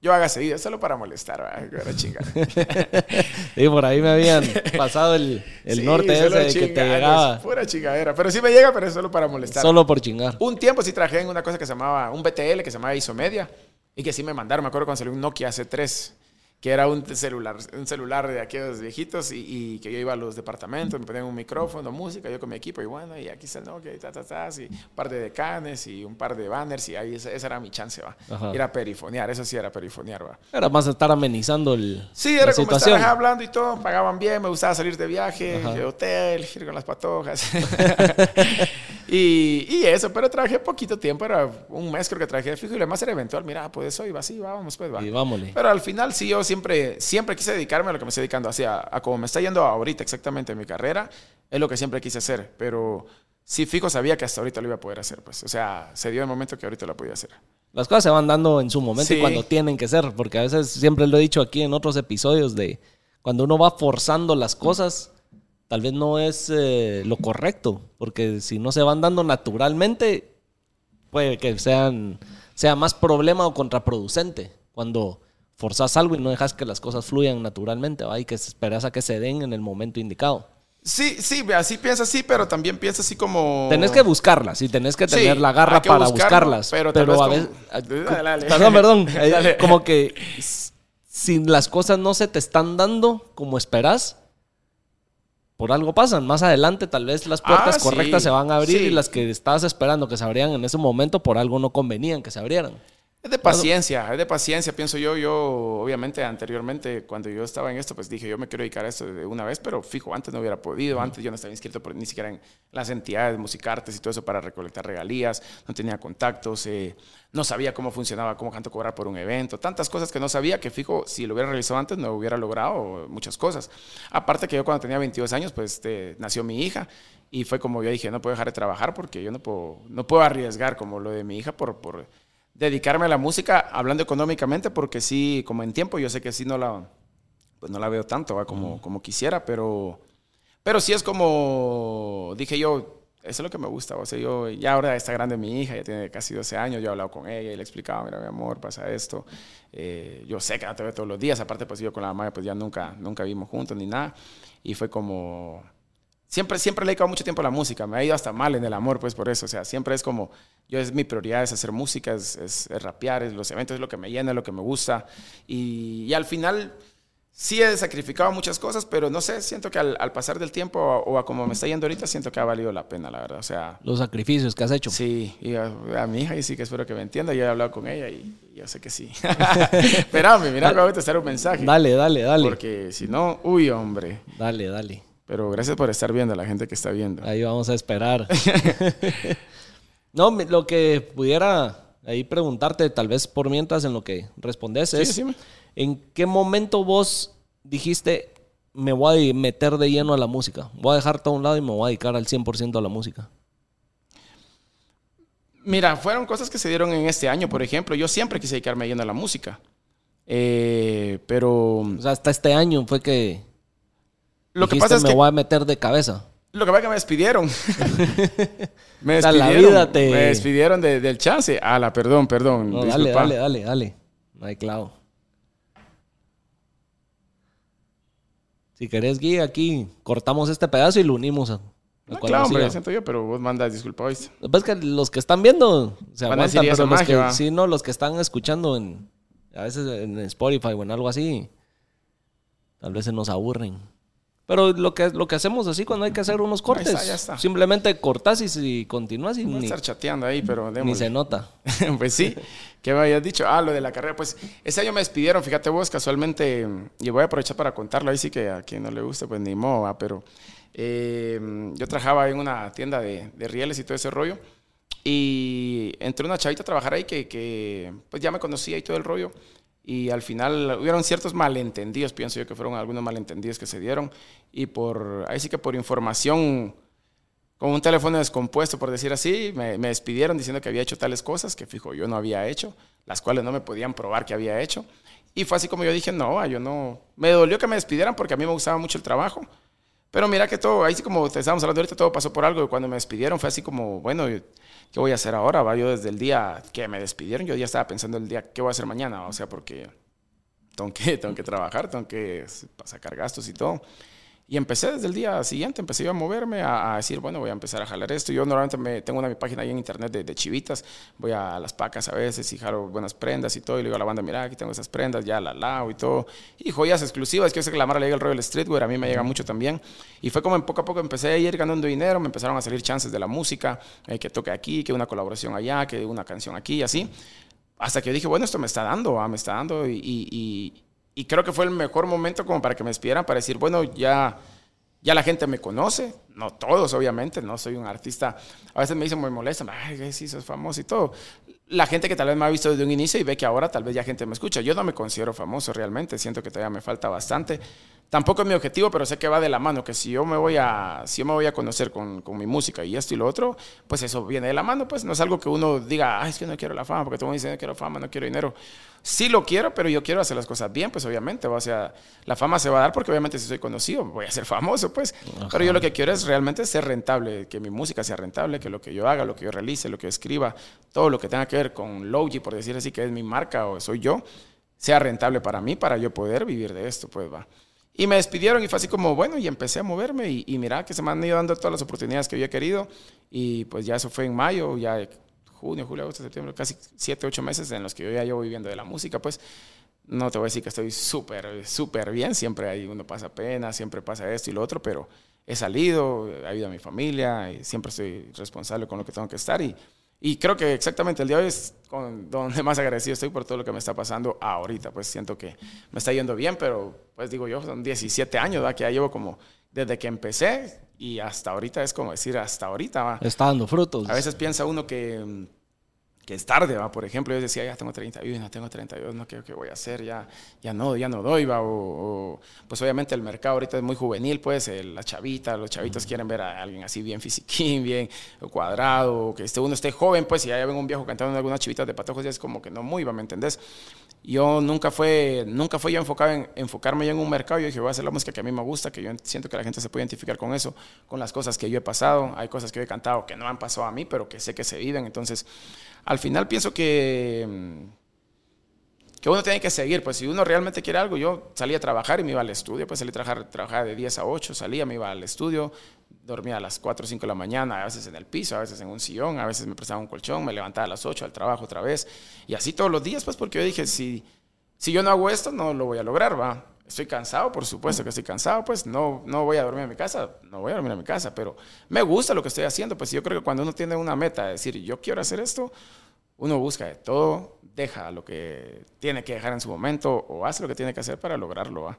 yo haga seguido, solo para molestar, era chingar. (laughs) sí, por ahí me habían pasado el, el norte ese que te llegaba. Pura chingadera. Pero sí me llega, pero es solo para molestar. Solo por chingar. Un tiempo sí trabajé en una cosa que se llamaba, un BTL que se llamaba Isomedia. Y que sí me mandaron, me acuerdo cuando salió un Nokia C3 que era un celular, un celular de aquellos viejitos y, y, que yo iba a los departamentos, me ponían un micrófono, música, yo con mi equipo y bueno, y aquí está no, que ta, ta, ta, y un par de decanes y un par de banners y ahí esa, era mi chance, va. Era perifonear, eso sí era perifonear, va. Era más estar amenizando el Sí, era como estar hablando y todo, pagaban bien, me gustaba salir de viaje, de hotel, ir con las patojas. (laughs) (laughs) y, y, eso, pero trabajé poquito tiempo, era un mes creo que trabajé fijo y lo demás era eventual, mira, pues eso iba así, vamos, pues va. Y vámonos. Pero al final sí yo siempre, siempre quise dedicarme a lo que me estoy dedicando, así, a, como me está yendo ahorita exactamente en mi carrera, es lo que siempre quise hacer, pero sí fijo sabía que hasta ahorita lo iba a poder hacer, pues, o sea, se dio el momento que ahorita lo podía hacer. Las cosas se van dando en su momento y cuando tienen que ser, porque a veces siempre lo he dicho aquí en otros episodios de cuando uno va forzando las cosas, tal vez no es eh, lo correcto, porque si no se van dando naturalmente, puede que sean, sea más problema o contraproducente. Cuando forzas algo y no dejas que las cosas fluyan naturalmente, ¿va? y que esperas a que se den en el momento indicado. Sí, sí, así piensa así, pero también piensa así como... Tenés que buscarlas y tenés que tener la garra para buscarlas. Pero, a veces... (laughs) Perdón, perdón. (laughs) Como que si las cosas no se te están dando como esperas, por algo pasan. Más adelante tal vez las puertas ah, correctas se van a abrir y las que estabas esperando que se abrieran en ese momento por algo no convenían que se abrieran. Es de paciencia, es de paciencia, pienso yo. Yo, obviamente, anteriormente, cuando yo estaba en esto, pues dije, yo me quiero dedicar a esto de una vez, pero fijo, antes no hubiera podido. Antes yo no estaba inscrito por, ni siquiera en las entidades, musicartes y todo eso para recolectar regalías. No tenía contactos, eh, no sabía cómo funcionaba, cómo canto cobrar por un evento. Tantas cosas que no sabía que, fijo, si lo hubiera realizado antes, no hubiera logrado muchas cosas. Aparte que yo cuando tenía 22 años, pues este, nació mi hija y fue como yo dije, no puedo dejar de trabajar porque yo no puedo, no puedo arriesgar como lo de mi hija por... por dedicarme a la música hablando económicamente, porque sí, como en tiempo, yo sé que sí no la, pues no la veo tanto como, como quisiera, pero, pero sí es como, dije yo, eso es lo que me gusta. O sea, yo ya ahora está grande mi hija, ya tiene casi 12 años, yo he hablado con ella y le he explicado, mira, mi amor, pasa esto. Eh, yo sé que no te veo todos los días, aparte pues yo con la mamá pues ya nunca, nunca vimos juntos ni nada. Y fue como, siempre, siempre le he dedicado mucho tiempo a la música. Me ha ido hasta mal en el amor, pues por eso. O sea, siempre es como, yo es mi prioridad es hacer música, es, es, rapear, es los eventos, es lo que me llena, es lo que me gusta. Y, y, al final sí he sacrificado muchas cosas, pero no sé, siento que al, al pasar del tiempo o, a como me está yendo ahorita, siento que ha valido la pena, la verdad. O sea, los sacrificios que has hecho. Sí, y a, mi hija y sí que espero que me entienda. Yo he hablado con ella y, yo sé que sí. (laughs) Espérame, mira, acabo de testar un mensaje. Dale, dale, dale. Porque si no, uy, hombre. Dale, dale. Pero gracias por estar viendo, a la gente que está viendo. Ahí vamos a esperar. (laughs) no, lo que pudiera ahí preguntarte, tal vez por mientras en lo que respondes, es: ¿en qué momento vos dijiste, me voy a meter de lleno a la música? Voy a dejar todo a un lado y me voy a dedicar al 100% a la música. Mira, fueron cosas que se dieron en este año, por ejemplo. Yo siempre quise dedicarme yendo a la música. Eh, pero. O sea, hasta este año fue que. Lo que pasa es me que. voy a meter de cabeza. Lo que pasa es que me despidieron. (laughs) me la despidieron. vida te- Me despidieron de- del chance. Ala, perdón, perdón. No, dale, dale, dale, dale. No hay clavo. Si querés, Guy, aquí cortamos este pedazo y lo unimos a. No, claro, hombre, siento yo, pero vos mandas disculpa, ¿oíste? Lo que pasa es que los que están viendo se Van aguantan, "Y esa pero los magia, que, va". sí, no, los que están escuchando en, a veces en Spotify o en algo así, tal vez se nos aburren. Pero lo que, lo que hacemos así cuando hay que hacer unos cortes, está, ya está. simplemente cortas y, si continúas y a ni, estar chateando ahí, pero ni démosle. se nota. (laughs) pues sí, ¿qué me habías dicho? Ah, lo de la carrera. Pues ese año me despidieron, fíjate vos, casualmente, y voy a aprovechar para contarlo, ahí sí que a quien no le guste, pues ni modo, ¿va? pero eh, yo trabajaba en una tienda de, de rieles y todo ese rollo, y entré una chavita a trabajar ahí que, que, pues ya me conocía y todo el rollo, y al final hubieron ciertos malentendidos, pienso yo que fueron algunos malentendidos que se dieron, y por, ahí sí que por información con un teléfono descompuesto, por decir así, me, me despidieron diciendo que había hecho tales cosas que fijo yo no había hecho, las cuales no me podían probar que había hecho. Y fue así como yo dije, no, yo no. Me dolió que me despidieran porque a mí me gustaba mucho el trabajo. Pero mira que todo, ahí sí como te estábamos hablando ahorita, todo pasó por algo. Y cuando me despidieron fue así como, bueno, ¿qué voy a hacer ahora? Va, yo desde el día que me despidieron, yo ya estaba pensando el día, ¿qué voy a hacer mañana? O sea, porque tengo que, tengo que trabajar, tengo que sacar gastos y todo. Y empecé desde el día siguiente, empecé a moverme, a, a decir, bueno, voy a empezar a jalar esto. Yo normalmente me, tengo una página ahí en internet de, de chivitas, voy a las pacas a veces y jalo buenas prendas y todo, y le digo a la banda, mira, aquí tengo esas prendas, ya la lavo y todo. Y joyas exclusivas, que yo sé que la Mara le llega el Royal Streetwear, a mí me llega mucho también. Y fue como en poco a poco empecé a ir ganando dinero, me empezaron a salir chances de la música, eh, que toque aquí, que una colaboración allá, que una canción aquí y así. Hasta que yo dije, bueno, esto me está dando, ah, me está dando y, y creo que fue el mejor momento como para que me despidieran, para decir, bueno, ya ya la gente me conoce, no todos obviamente, no soy un artista, a veces me dicen muy molesta, ay, sí, sos famoso y todo. La gente que tal vez me ha visto desde un inicio y ve que ahora tal vez ya gente me escucha, yo no me considero famoso realmente, siento que todavía me falta bastante. Tampoco es mi objetivo, pero sé que va de la mano, que si yo me voy a, si yo me voy a conocer con, con mi música y esto y lo otro, pues eso viene de la mano, pues no es algo que uno diga, ay, es que no quiero la fama, porque todo el mundo dice, no quiero fama, no quiero dinero. Sí lo quiero, pero yo quiero hacer las cosas bien, pues obviamente, o sea, la fama se va a dar porque obviamente si soy conocido voy a ser (laughs) famoso, pues. Ajá. Pero yo lo que quiero es realmente ser rentable, que mi música sea rentable, que lo que yo haga, lo que yo realice, lo que yo escriba, todo lo que tenga que ver con Logi, por decir así, que es mi marca o soy yo, sea rentable para mí, para yo poder vivir de esto, pues va. Y me despidieron y fue así como, bueno, y empecé a moverme y, y mira que se me han ido dando todas las oportunidades que he querido. Y pues ya eso fue en mayo, ya junio, julio, agosto, septiembre, casi siete, ocho meses en los que yo ya llevo viviendo de la música, pues. No te voy a decir que estoy súper, súper bien, siempre hay uno pasa pena, siempre pasa esto y lo otro, pero he salido, he ayudado a mi familia, y siempre estoy responsable con lo que tengo que estar y, y creo que exactamente el día de hoy es con donde (laughs) más agradecido estoy por todo lo que me está pasando ahorita, pues siento que me está yendo bien, pero pues digo yo, son 17 años, ¿verdad? que ya llevo como desde que empecé y hasta ahorita es como decir hasta ahorita. ¿va? Está dando frutos. A veces piensa uno que, que es tarde, ¿va? por ejemplo, yo decía, ya tengo 31, no tengo 32, no qué, qué voy a hacer, ya, ya no, ya no doy, ¿va? O, o, pues obviamente el mercado ahorita es muy juvenil, pues el, la chavita, los chavitos quieren ver a alguien así bien fisiquín, bien cuadrado, que este, uno esté joven, pues si ya ven un viejo cantando en algunas chivitas de patojos, ya es como que no muy, ¿va? ¿me entendés? Yo nunca fue, nunca fue yo enfocado en enfocarme yo en un mercado. Yo dije, voy a hacer la música que a mí me gusta, que yo siento que la gente se puede identificar con eso, con las cosas que yo he pasado. Hay cosas que yo he cantado que no han pasado a mí, pero que sé que se viven. Entonces, al final pienso que, que uno tiene que seguir. Pues si uno realmente quiere algo, yo salía a trabajar y me iba al estudio. Pues salí a trabajar, trabajar de 10 a 8, salía, me iba al estudio, dormía a las 4 o 5 de la mañana, a veces en el piso, a veces en un sillón, a veces me prestaba un colchón, me levantaba a las 8 al trabajo otra vez. Y así todos los días, pues porque yo dije, si, si yo no hago esto, no lo voy a lograr, va. Estoy cansado, por supuesto que estoy cansado, pues no, no voy a dormir en mi casa, no voy a dormir en mi casa, pero me gusta lo que estoy haciendo, pues yo creo que cuando uno tiene una meta, de decir, yo quiero hacer esto, uno busca de todo, deja lo que tiene que dejar en su momento o hace lo que tiene que hacer para lograrlo, ¿va?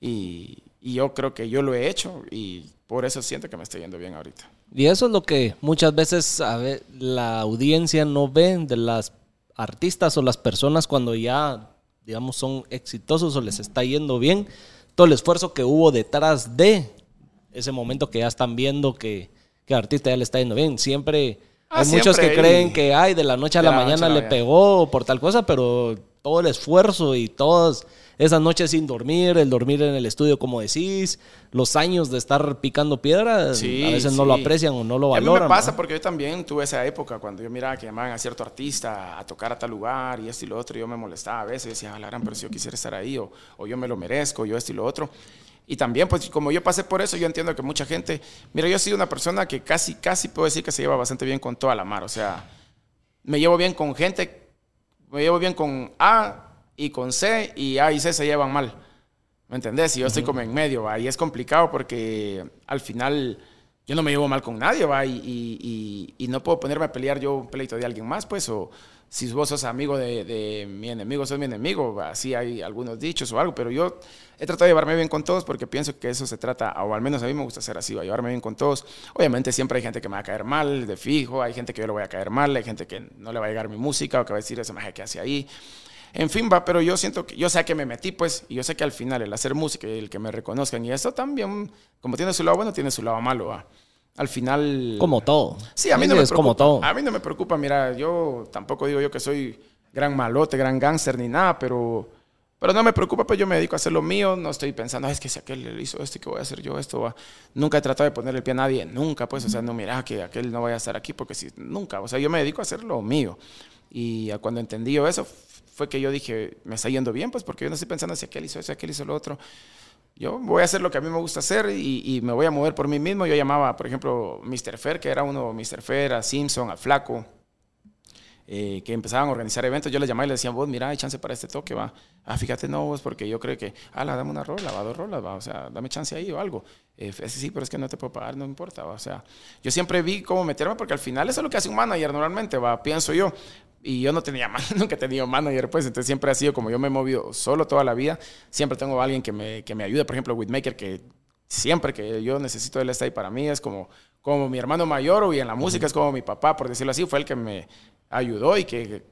Y, y yo creo que yo lo he hecho y por eso siento que me estoy yendo bien ahorita. Y eso es lo que muchas veces a ver, la audiencia no ve de las artistas o las personas cuando ya, digamos, son exitosos o les está yendo bien. Todo el esfuerzo que hubo detrás de ese momento que ya están viendo que, que el artista ya le está yendo bien. Siempre Ah, hay muchos que hay- creen que, ay, de la noche a de la, mañana a la le mañana. pegó por tal cosa, pero todo el esfuerzo y todas esas noches sin dormir, el dormir en el estudio, como decís, los años de estar picando piedra, Sí, a veces no lo aprecian o no lo Y a mí valoran. me pasa ¿no? porque yo también tuve esa época cuando yo miraba que llamaban a cierto artista a tocar a tal lugar y esto y lo otro, y yo me molestaba a veces, y decía, "Ah, la gran, pero si yo quisiera estar ahí, o, o yo me lo merezco, yo esto y lo otro. Y también, pues como yo pasé por eso, yo entiendo que mucha gente, mira, yo he sido una persona que casi, casi puedo decir que se lleva bastante bien con toda la mar, o sea, me llevo bien con gente, me llevo bien con A y con C, y A y C se llevan mal. ¿Me entendés? Y yo estoy como en medio, ¿va? Y es complicado porque al final yo no me llevo mal con nadie, ¿va? Y, y- y- y no puedo ponerme a pelear yo un pleito de alguien más, pues, o si vos sos amigo de, de mi enemigo, sos mi enemigo, así hay algunos dichos o algo, pero yo he tratado de llevarme bien con todos porque pienso que eso se trata, o al menos a mí me gusta ser así, ¿va? llevarme bien con todos. Obviamente siempre hay gente que me va a caer mal, de fijo, hay gente que yo le voy a caer mal, hay gente que no le va a llegar mi música o que va a decir ese maje que hace ahí. En fin, va, pero yo siento que, yo sé a qué me metí, pues, y yo sé que al final el hacer música y el que me reconozcan y esto también, como tiene su lado bueno, tiene su lado malo, va. Al final... Como todo. Sí, a mí no me preocupa. como todo. A mí no me preocupa, mira, yo tampoco digo yo que soy gran malote, gran gángster ni nada, pero, pero no me preocupa, pues yo me dedico a hacer lo mío, no estoy pensando, "Ah, es que si aquel hizo esto, ¿qué voy a hacer yo esto? va?". Nunca he tratado de ponerle el pie a nadie, nunca, pues, o sea, no, mira, que aquel no vaya a estar aquí, porque si, nunca, o sea, yo me dedico a hacer lo mío. Y cuando entendí yo eso, fue que yo dije, me está yendo bien, pues, porque yo no estoy pensando si aquel hizo eso, aquel hizo lo otro. Yo voy a hacer lo que a mí me gusta hacer y, y me voy a mover por mí mismo. Yo llamaba, por ejemplo, Mr. Fer, que era uno, Mr. Fer, a Simpson, a Flaco, eh, que empezaban a organizar eventos. Yo les llamaba y les decía, vos, mira, hay chance para este toque, va. Ah, fíjate, no, vos, porque yo creo que, ah, la, dame una rola, va, dos rolas, va. O sea, dame chance ahí o algo. Eh, sí, pero es que no te puedo pagar, no importa, va. O sea, yo siempre vi cómo meterme, porque al final eso es lo que hace un manager normalmente, va, pienso yo. Y yo no tenía, (laughs) man- nunca he tenido manager, pues, entonces siempre ha sido como yo me he movido solo toda la vida. Siempre tengo a alguien que me, que me ayude, por ejemplo, Whitmaker, que siempre que yo necesito él está ahí para mí, es como, como mi hermano mayor y en la música es como mi papá, por decirlo así, fue el que me ayudó y que,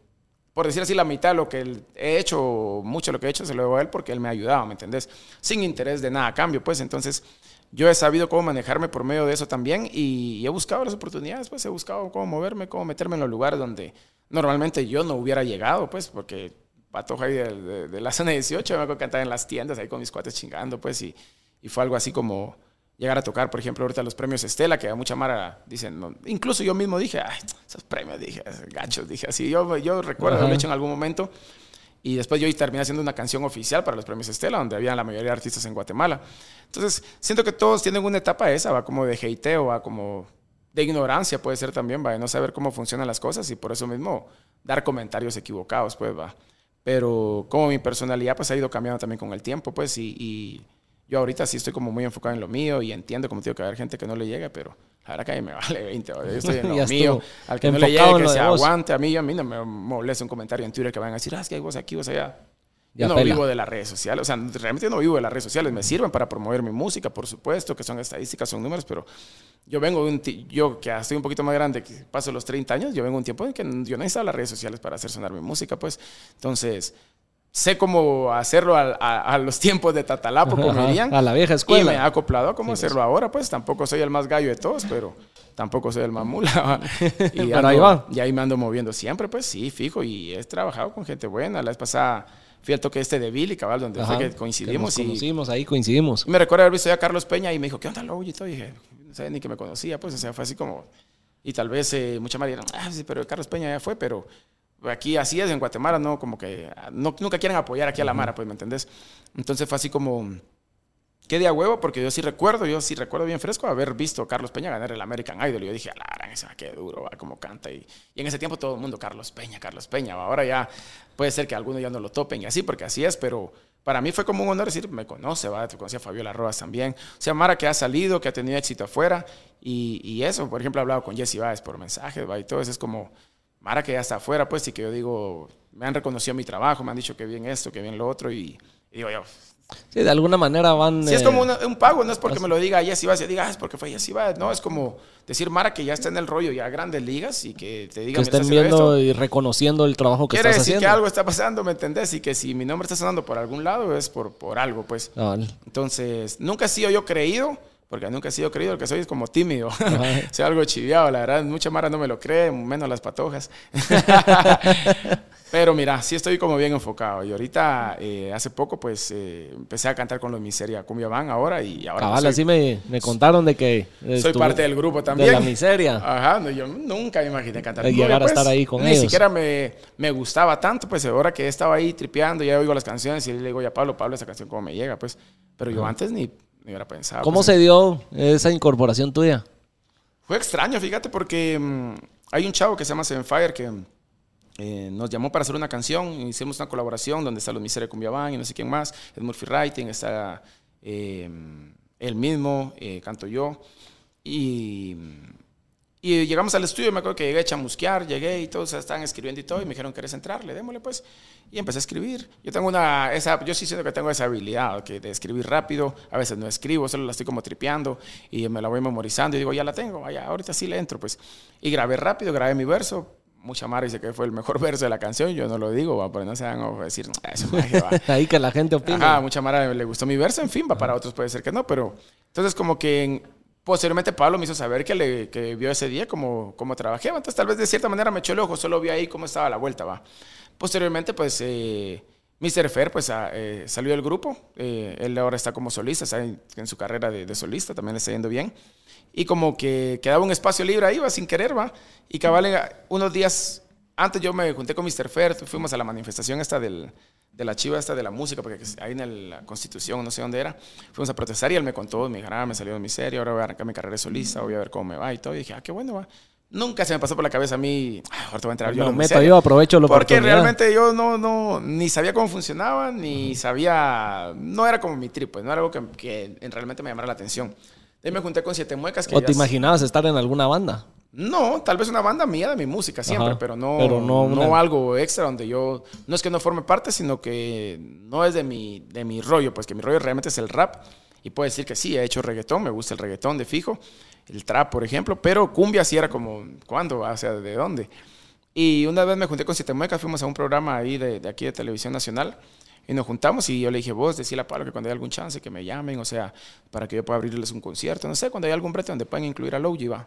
por decir así, la mitad de lo que he hecho, mucho de lo que he hecho, se lo debo a él porque él me ha ayudado, ¿me entendés? Sin interés de nada a cambio, pues. Entonces yo he sabido cómo manejarme por medio de eso también y, he buscado las oportunidades, pues. He buscado cómo moverme, cómo meterme en los lugares donde normalmente yo no hubiera llegado, pues porque patoja ahí de, la zona 18, me que andaba en las tiendas ahí con mis cuates chingando, pues y, y fue algo así como llegar a tocar, por ejemplo, ahorita los premios Estela, que a mucha mara dicen, no, incluso yo mismo dije, ay, esos premios, dije, gachos, dije así, yo, yo recuerdo haberlo hecho en algún momento. Y después yo terminé haciendo una canción oficial para los premios Estela, donde había la mayoría de artistas en Guatemala. Entonces, siento que todos tienen una etapa esa, va como de hateo, va como de ignorancia, puede ser también, va de no saber cómo funcionan las cosas y por eso mismo dar comentarios equivocados, pues va. Pero como mi personalidad pues ha ido cambiando también con el tiempo, pues y, y yo ahorita sí estoy como muy enfocado en lo mío y entiendo como digo que haber gente que no le llega, pero la verdad que a mí me (laughs) vale 20, ¿va? yo estoy en (laughs) lo mío. Al que no le llegue, que se aguante. A mí, a mí no me molesta un comentario en Twitter que van a decir, ah, es que hay vos aquí, vos allá. Yo no pela. vivo de las redes sociales, o sea, realmente no vivo de las redes sociales, me sirven para promover mi música, por supuesto, que son estadísticas, son números, pero yo vengo de un, yo que estoy un poquito más grande, que paso los 30 años, yo vengo de un tiempo en que yo no necesitaba las redes sociales para hacer sonar mi música, pues, entonces, sé cómo hacerlo a, a- a los tiempos de Tatalapo, como dirían. a la vieja Y escuela. me he acoplado a cómo Sí, pues. hacerlo ahora, pues, tampoco soy el más gallo de todos, pero tampoco soy el más mula. (laughs) Y Pero ando- ahí va. y ahí me ando moviendo siempre, pues sí, fijo. Y he trabajado con gente buena. La vez pasada fui al toque este de Billy, cabal, donde Ajá, fue que coincidimos. que nos y conocimos, ahí coincidimos. me recuerdo haber visto ya a Carlos Peña y me dijo, ¿qué onda, Low? Y todo. Y dije, no sabía ni que me conocía, pues, o sea, fue así como. Y tal vez eh, mucha dijeron, ah, sí, pero Carlos Peña ya fue, pero aquí así es, en Guatemala, no, como que ah, no, nunca quieren apoyar aquí a la Mara, pues, ¿me entendés? Entonces fue así como. Qué día huevo, porque yo sí recuerdo, yo sí recuerdo bien fresco haber visto a Carlos Peña ganar el American Idol. Y yo dije, la ese qué duro, va, cómo canta. Y, y en ese tiempo todo el mundo, Carlos Peña, Carlos Peña. va. Ahora ya puede ser que algunos ya no lo topen y así, porque así es, pero para mí fue como un honor decir, me conoce, va, te conocí a Fabiola Rodas también. O sea, Mara que ha salido, que ha tenido éxito afuera. Y, y eso, por ejemplo, he hablado con Jesse Báez por mensajes, va, y todo eso es como Mara que ya está afuera, pues, y que yo digo, me han reconocido mi trabajo, me han dicho que bien esto, que bien lo otro, y, y digo yo, Sí, de alguna manera van. si es eh, como una- un pago, no es porque me lo diga Jessy Baez, y diga, ah, es porque fue Jessy Baez. No, es como decir Mara que ya está en el rollo, ya grandes ligas y que te diga, que "Mira, estén viendo esto". y reconociendo el trabajo que Quiere estás decir haciendo. que algo está pasando, ¿me entendés? Y que si mi nombre está sonando por algún lado es por, por algo, pues. Entonces, nunca he sido yo creído, porque nunca he sido creído, lo que soy es como tímido, (laughs) soy algo chiviado, la verdad, mucha mara no me lo cree, menos las patojas. (laughs) Pero mira, sí estoy como bien enfocado. Y ahorita, eh, hace poco, pues eh, empecé a cantar con los Miseria Cumbia Van ahora y ahora. Cabal, así me, me, contaron de que. Soy parte del grupo también. De la Miseria. Ajá, no, yo nunca me imaginé cantar. Y llegar a estar pues, ahí con ni ellos. Ni siquiera me, me, gustaba tanto, pues ahora que he estado ahí tripeando, ya oigo las canciones y le digo, ya Pablo, Pablo, esa canción cómo me llega, pues. Pero yo antes ni, ni hubiera pensado. ¿Cómo pues, se dio esa incorporación tuya? Fue extraño, fíjate, porque mmm, hay un chavo que se llama Seven Fire que eh, nos llamó para hacer una canción, hicimos una colaboración donde está los Miseria Cumbia Band y no sé quién más, es Murphy Writing, está eh, él mismo, eh, canto yo. Y, y, llegamos al estudio, me acuerdo que llegué a chamusquear, llegué y todos estaban escribiendo y todo, y me dijeron, ¿quieres entrarle? Démosle pues. Y empecé a escribir. Yo tengo una, esa, yo sí siento que tengo esa habilidad que de escribir rápido, a veces no escribo, solo la estoy como tripeando y me la voy memorizando y digo, ya la tengo, vaya, ahorita sí le entro, pues. Y grabé rápido, grabé mi verso, mucha Mara dice que fue el mejor (laughs) verso de la canción, yo no lo digo, va, pero no se van a decir, eso. (laughs) Ahí que la gente opina. Ajá, mucha Mara le gustó mi verso, en fin, va, para otros puede ser que no, pero entonces como que en, posteriormente Pablo me hizo saber que, le, que vio ese día cómo, cómo trabajé, entonces tal vez de cierta manera me echó el ojo, solo vi ahí cómo estaba la vuelta, va. Posteriormente, pues... Eh, Mr. Fer pues eh, salió del grupo, eh, él ahora está como solista, en, su carrera de, solista, también le está yendo bien. Y como que quedaba un espacio libre ahí, va, sin querer, va. Y cabal, unos días antes yo me junté con Mr. Fer, fuimos a la manifestación esta del, de la chiva esta de la música, porque ahí en la Constitución, no sé dónde era, fuimos a protestar y él me contó, me dijo, ah, me salió de mi serie, ahora voy a arrancar mi carrera solista, voy a ver cómo me va y todo. Y dije, ah, qué bueno, va. Nunca se me pasó por la cabeza a mí, ah, ahorita voy a entrar yo. Meto yo, aprovecho lo Porque realmente yo no, no, ni sabía cómo funcionaba, ni sabía, no era como mi trip, pues, no era algo que, que realmente me llamara la atención. De ahí me junté con Siete Muecas. Que ¿O te imaginabas estar en alguna banda? No, tal vez una banda mía de mi música siempre, Ajá, pero no, pero no, una... no, algo extra donde yo, no es que no forme parte, sino que no es de mi, de mi rollo, pues que mi rollo realmente es el rap. Y puedo decir que sí, he hecho reggaetón, me gusta el reggaetón de fijo, el trap, por ejemplo, pero cumbia sí era como, ¿cuándo? O sea, ¿de dónde? Y una vez me junté con Siete Muecas, fuimos a un programa ahí de, de aquí de Televisión Nacional. Y nos juntamos y yo le dije, vos, decíle a Pablo que cuando hay algún chance que me llamen, o sea, para que yo pueda abrirles un concierto, no sé, cuando hay algún brete donde puedan incluir a Logi, va.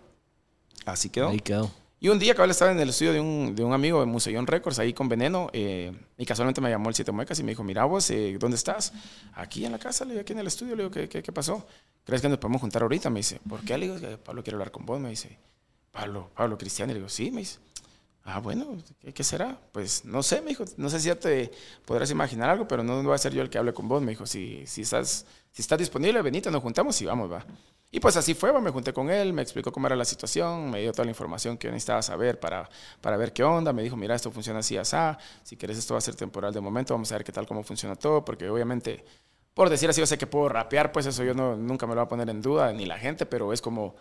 Así quedó. Ahí quedó. Y un día, cabal, estaba en el estudio de un, de un amigo de Musellón Records, ahí con Veneno, eh, y casualmente me llamó el Siete Muecas y me dijo, mira vos, eh, ¿dónde estás? Aquí en la casa, le digo, aquí en el estudio, le digo, ¿qué, qué, qué pasó? ¿Crees que nos podemos juntar ahorita? Me dice, ¿por qué? Le digo, Pablo quiere hablar con vos, me dice. Pablo, Pablo Cristiano, le digo, sí, me dice. Ah, bueno, ¿qué, ¿qué, será? Pues no sé, me dijo, no sé si ya te podrás imaginar algo, pero no voy a ser yo el que hable con vos, me dijo, si, si, estás, si estás disponible, venite, nos juntamos y vamos, va. Y pues así fue, me junté con él, me explicó cómo era la situación, me dio toda la información que yo necesitaba saber para, para ver qué onda, me dijo, mira, esto funciona así, así, si quieres esto va a ser temporal de momento, vamos a ver qué tal, cómo funciona todo, porque obviamente, por decir así, yo sé que puedo rapear, pues eso yo no, nunca me lo voy a poner en duda, ni la gente, pero es como,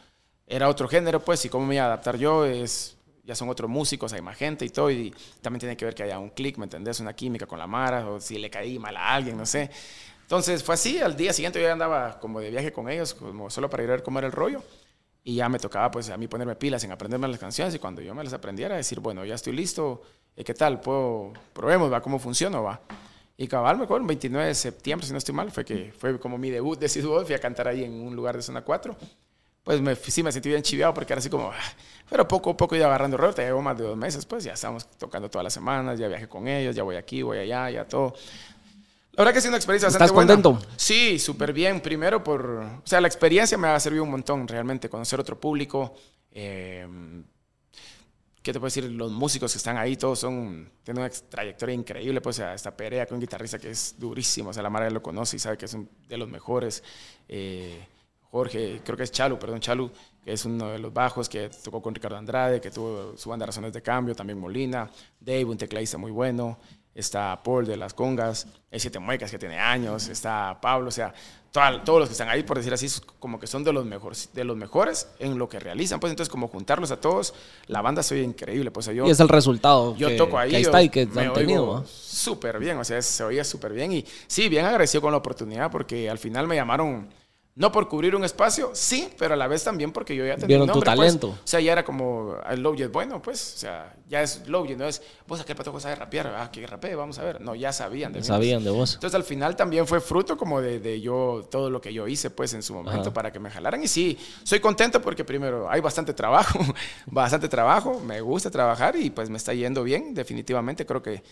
era otro género, pues, y cómo me iba a adaptar yo, es ya son otros músicos, hay más gente y todo, y también tiene que ver que haya un clic, ¿me entendés? Una química con la Mara, o si le caí mal a alguien, no sé. Entonces fue así, al día siguiente yo ya andaba como de viaje con ellos, como solo para ir a ver cómo era el rollo, y ya me tocaba pues a mí ponerme pilas en aprenderme las canciones, y cuando yo me las aprendiera, decir, bueno, ya estoy listo, ¿qué tal? Puedo, probemos, va, cómo funciona, va. Y cabal, me acuerdo, el 29 de septiembre, si no estoy mal, fue que fue como mi debut de Sid fui a cantar ahí en un lugar de zona 4 pues me, sí me sentí bien chiviado porque era así como, pero poco a poco iba agarrando error, te llevo más de dos meses, pues ya estamos tocando todas las semanas, ya viajé con ellos, ya voy aquí, voy allá, ya todo. La verdad que ha sido una experiencia bastante ¿Estás contento? Buena. Sí, súper bien. Primero por, o sea, la experiencia me ha servido un montón realmente, conocer otro público. Eh, ¿Qué te puedo decir? Los músicos que están ahí, todos son, tienen una trayectoria increíble. Pues, o sea, esta Perea, que es un guitarrista que es durísimo. O sea, la Mara lo conoce y sabe que es un, de los mejores. Eh, Jorge, creo que es Chalu, perdón, Chalu, que es uno de los bajos que tocó con Ricardo Andrade, que tuvo su banda Razones de Cambio, también Molina, Dave, un tecladista muy bueno, está Paul de las Congas, el Siete Muecas que tiene años, está Pablo, o sea, todos los que están ahí, por decir así, como que son de los, mejores, de los mejores en lo que realizan, pues entonces como juntarlos a todos, la banda se oye increíble, pues yo... Y es el resultado yo que, toco ahí, que ahí está y que me han tenido. Súper bien, o sea, se oía súper bien y sí, bien agradecido con la oportunidad porque al final me llamaron No por cubrir un espacio, sí, pero a la vez también porque yo ya tenía Vieron un tu nombre, pues. talento. O sea, ya era como, el Low es bueno, pues. O sea, ya es Low no es, vos aquel pato sabe rapear, ah, que rapee, vamos a ver. No, ya sabían de mí. pues. Sabían de vos. Entonces al final también fue fruto como de, de yo, todo lo que yo hice pues en su momento Ajá. para que me jalaran. Y sí, soy contento porque primero hay bastante trabajo, (laughs) bastante trabajo, me gusta trabajar y pues me está yendo bien, definitivamente creo que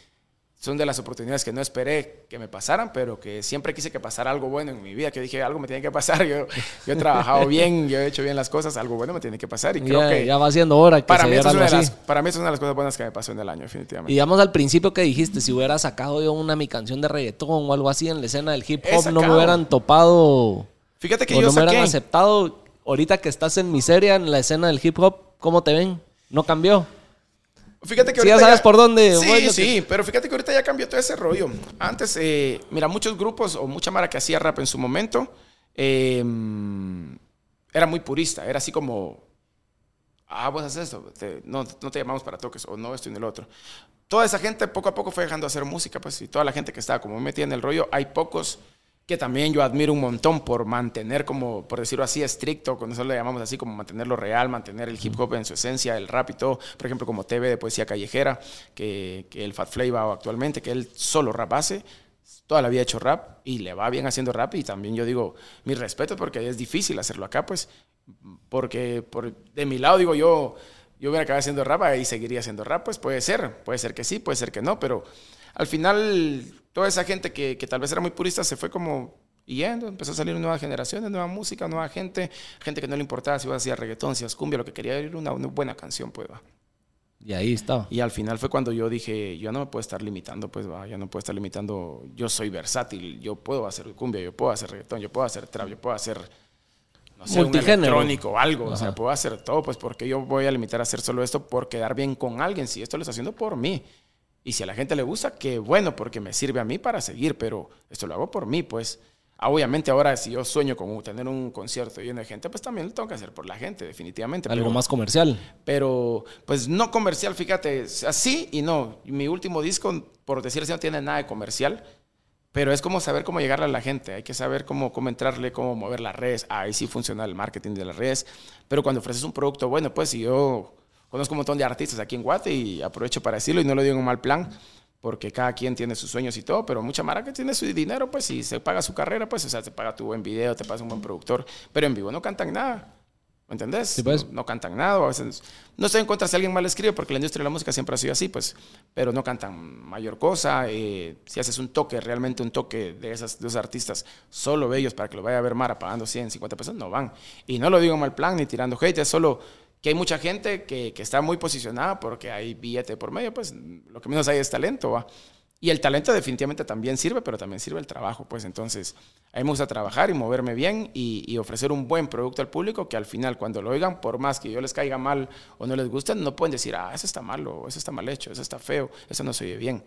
son de las oportunidades que no esperé que me pasaran, pero que siempre quise que pasara algo bueno en mi vida, que dije, algo me tiene que pasar, yo, yo he trabajado (laughs) bien, yo he hecho bien las cosas, algo bueno me tiene que pasar y creo Ya, que ya va siendo hora que para, se mí esto es una de las, para mí esto es una de las cosas buenas que me pasó en el año, definitivamente. Y digamos al principio que dijiste, si hubiera sacado yo una mi canción de reggaetón o algo así en la escena del hip hop, no me hubieran topado Fíjate que o yo no me hubieran aceptado. Ahorita que estás en miseria en la escena del hip hop, ¿cómo te ven? ¿No cambió? Fíjate que Sí, ya ahorita sabes por dónde Sí, voy, lo que- sí, pero fíjate que ahorita ya cambió todo ese rollo. Antes, eh, mira, muchos grupos o mucha mara que hacía rap en su momento eh, era muy purista. Era así como, ah, vos haces esto, te- no, no te llamamos para toques o no esto y lo otro. Toda esa gente poco a poco fue dejando de hacer música, pues, y toda la gente que estaba como metida en el rollo, hay pocos que también yo admiro un montón por mantener como, por decirlo así, estricto, cuando nosotros le llamamos así, como mantenerlo real, mantener el hip hop en su esencia, el rap y todo. Por ejemplo, como TV de Poesía Callejera, que, el Fat Flavor actualmente, que él solo rap hace, toda la vida ha hecho rap y le va bien haciendo rap y también yo digo, mi respeto porque es difícil hacerlo acá, pues, porque por, de mi lado digo yo, yo hubiera acabado haciendo rap y seguiría haciendo rap, pues puede ser, puede ser que sí, puede ser que no, pero al final toda esa gente que, que tal vez era muy purista se fue como yendo, empezó a salir nuevas generaciones, nueva música, nueva gente, gente que no le importaba si vos hacías reggaetón, si hacías cumbia, lo que quería era una, una buena canción, pues va. Y ahí estaba. Y al final fue cuando yo dije, yo no me puedo estar limitando, pues va, ya no puedo estar limitando, yo soy versátil, yo puedo hacer cumbia, yo puedo hacer reggaetón, yo puedo hacer trap, yo puedo hacer, no sé, un electrónico o algo, o sea, Ajá. puedo hacer todo, pues porque yo voy a limitar a hacer solo esto por quedar bien con alguien, si esto lo está haciendo por mí. Y si a la gente le gusta, qué bueno, porque me sirve a mí para seguir, pero esto lo hago por mí, pues. Ah, Obviamente ahora si yo sueño con tener un concierto lleno de gente, pues también lo tengo que hacer por la gente, definitivamente. Algo pero- más comercial. pero pues no comercial, fíjate, así y no. Mi último disco, por decir así, no tiene nada de comercial, pero es como saber cómo llegarle a la gente, hay que saber cómo, cómo entrarle, cómo mover las redes, ahí sí funciona el marketing de las redes, pero cuando ofreces un producto bueno, pues si yo conozco un montón de artistas aquí en Guate y aprovecho para decirlo y no lo digo en un mal plan, porque cada quien tiene sus sueños y todo, pero mucha mara que tiene su dinero, pues si se paga su carrera, pues o sea, se paga tu buen video, te pagas un buen productor, pero en vivo no cantan nada. ¿Me entendés? Sí, pues. no, no cantan nada. a veces, no estoy en contra si alguien mal escribe, porque la industria de la música siempre ha sido así, pues, pero no cantan mayor cosa. eh, si haces un toque, realmente un toque de, esas, de esos artistas, solo ellos para que lo vaya a ver Mara pagando 100, 50 pesos, no van. Y no lo digo en mal plan ni tirando hate, es solo que hay mucha gente que, que está muy posicionada porque hay billete por medio, pues lo que menos hay es talento. Y el talento definitivamente también sirve, pero también sirve el trabajo, pues entonces a mí me gusta trabajar y moverme bien y, y ofrecer un buen producto al público que al final cuando lo oigan, por más que yo les caiga mal o no les guste, no pueden decir, ah, eso está malo, eso está mal hecho, eso está feo, eso no se oye bien.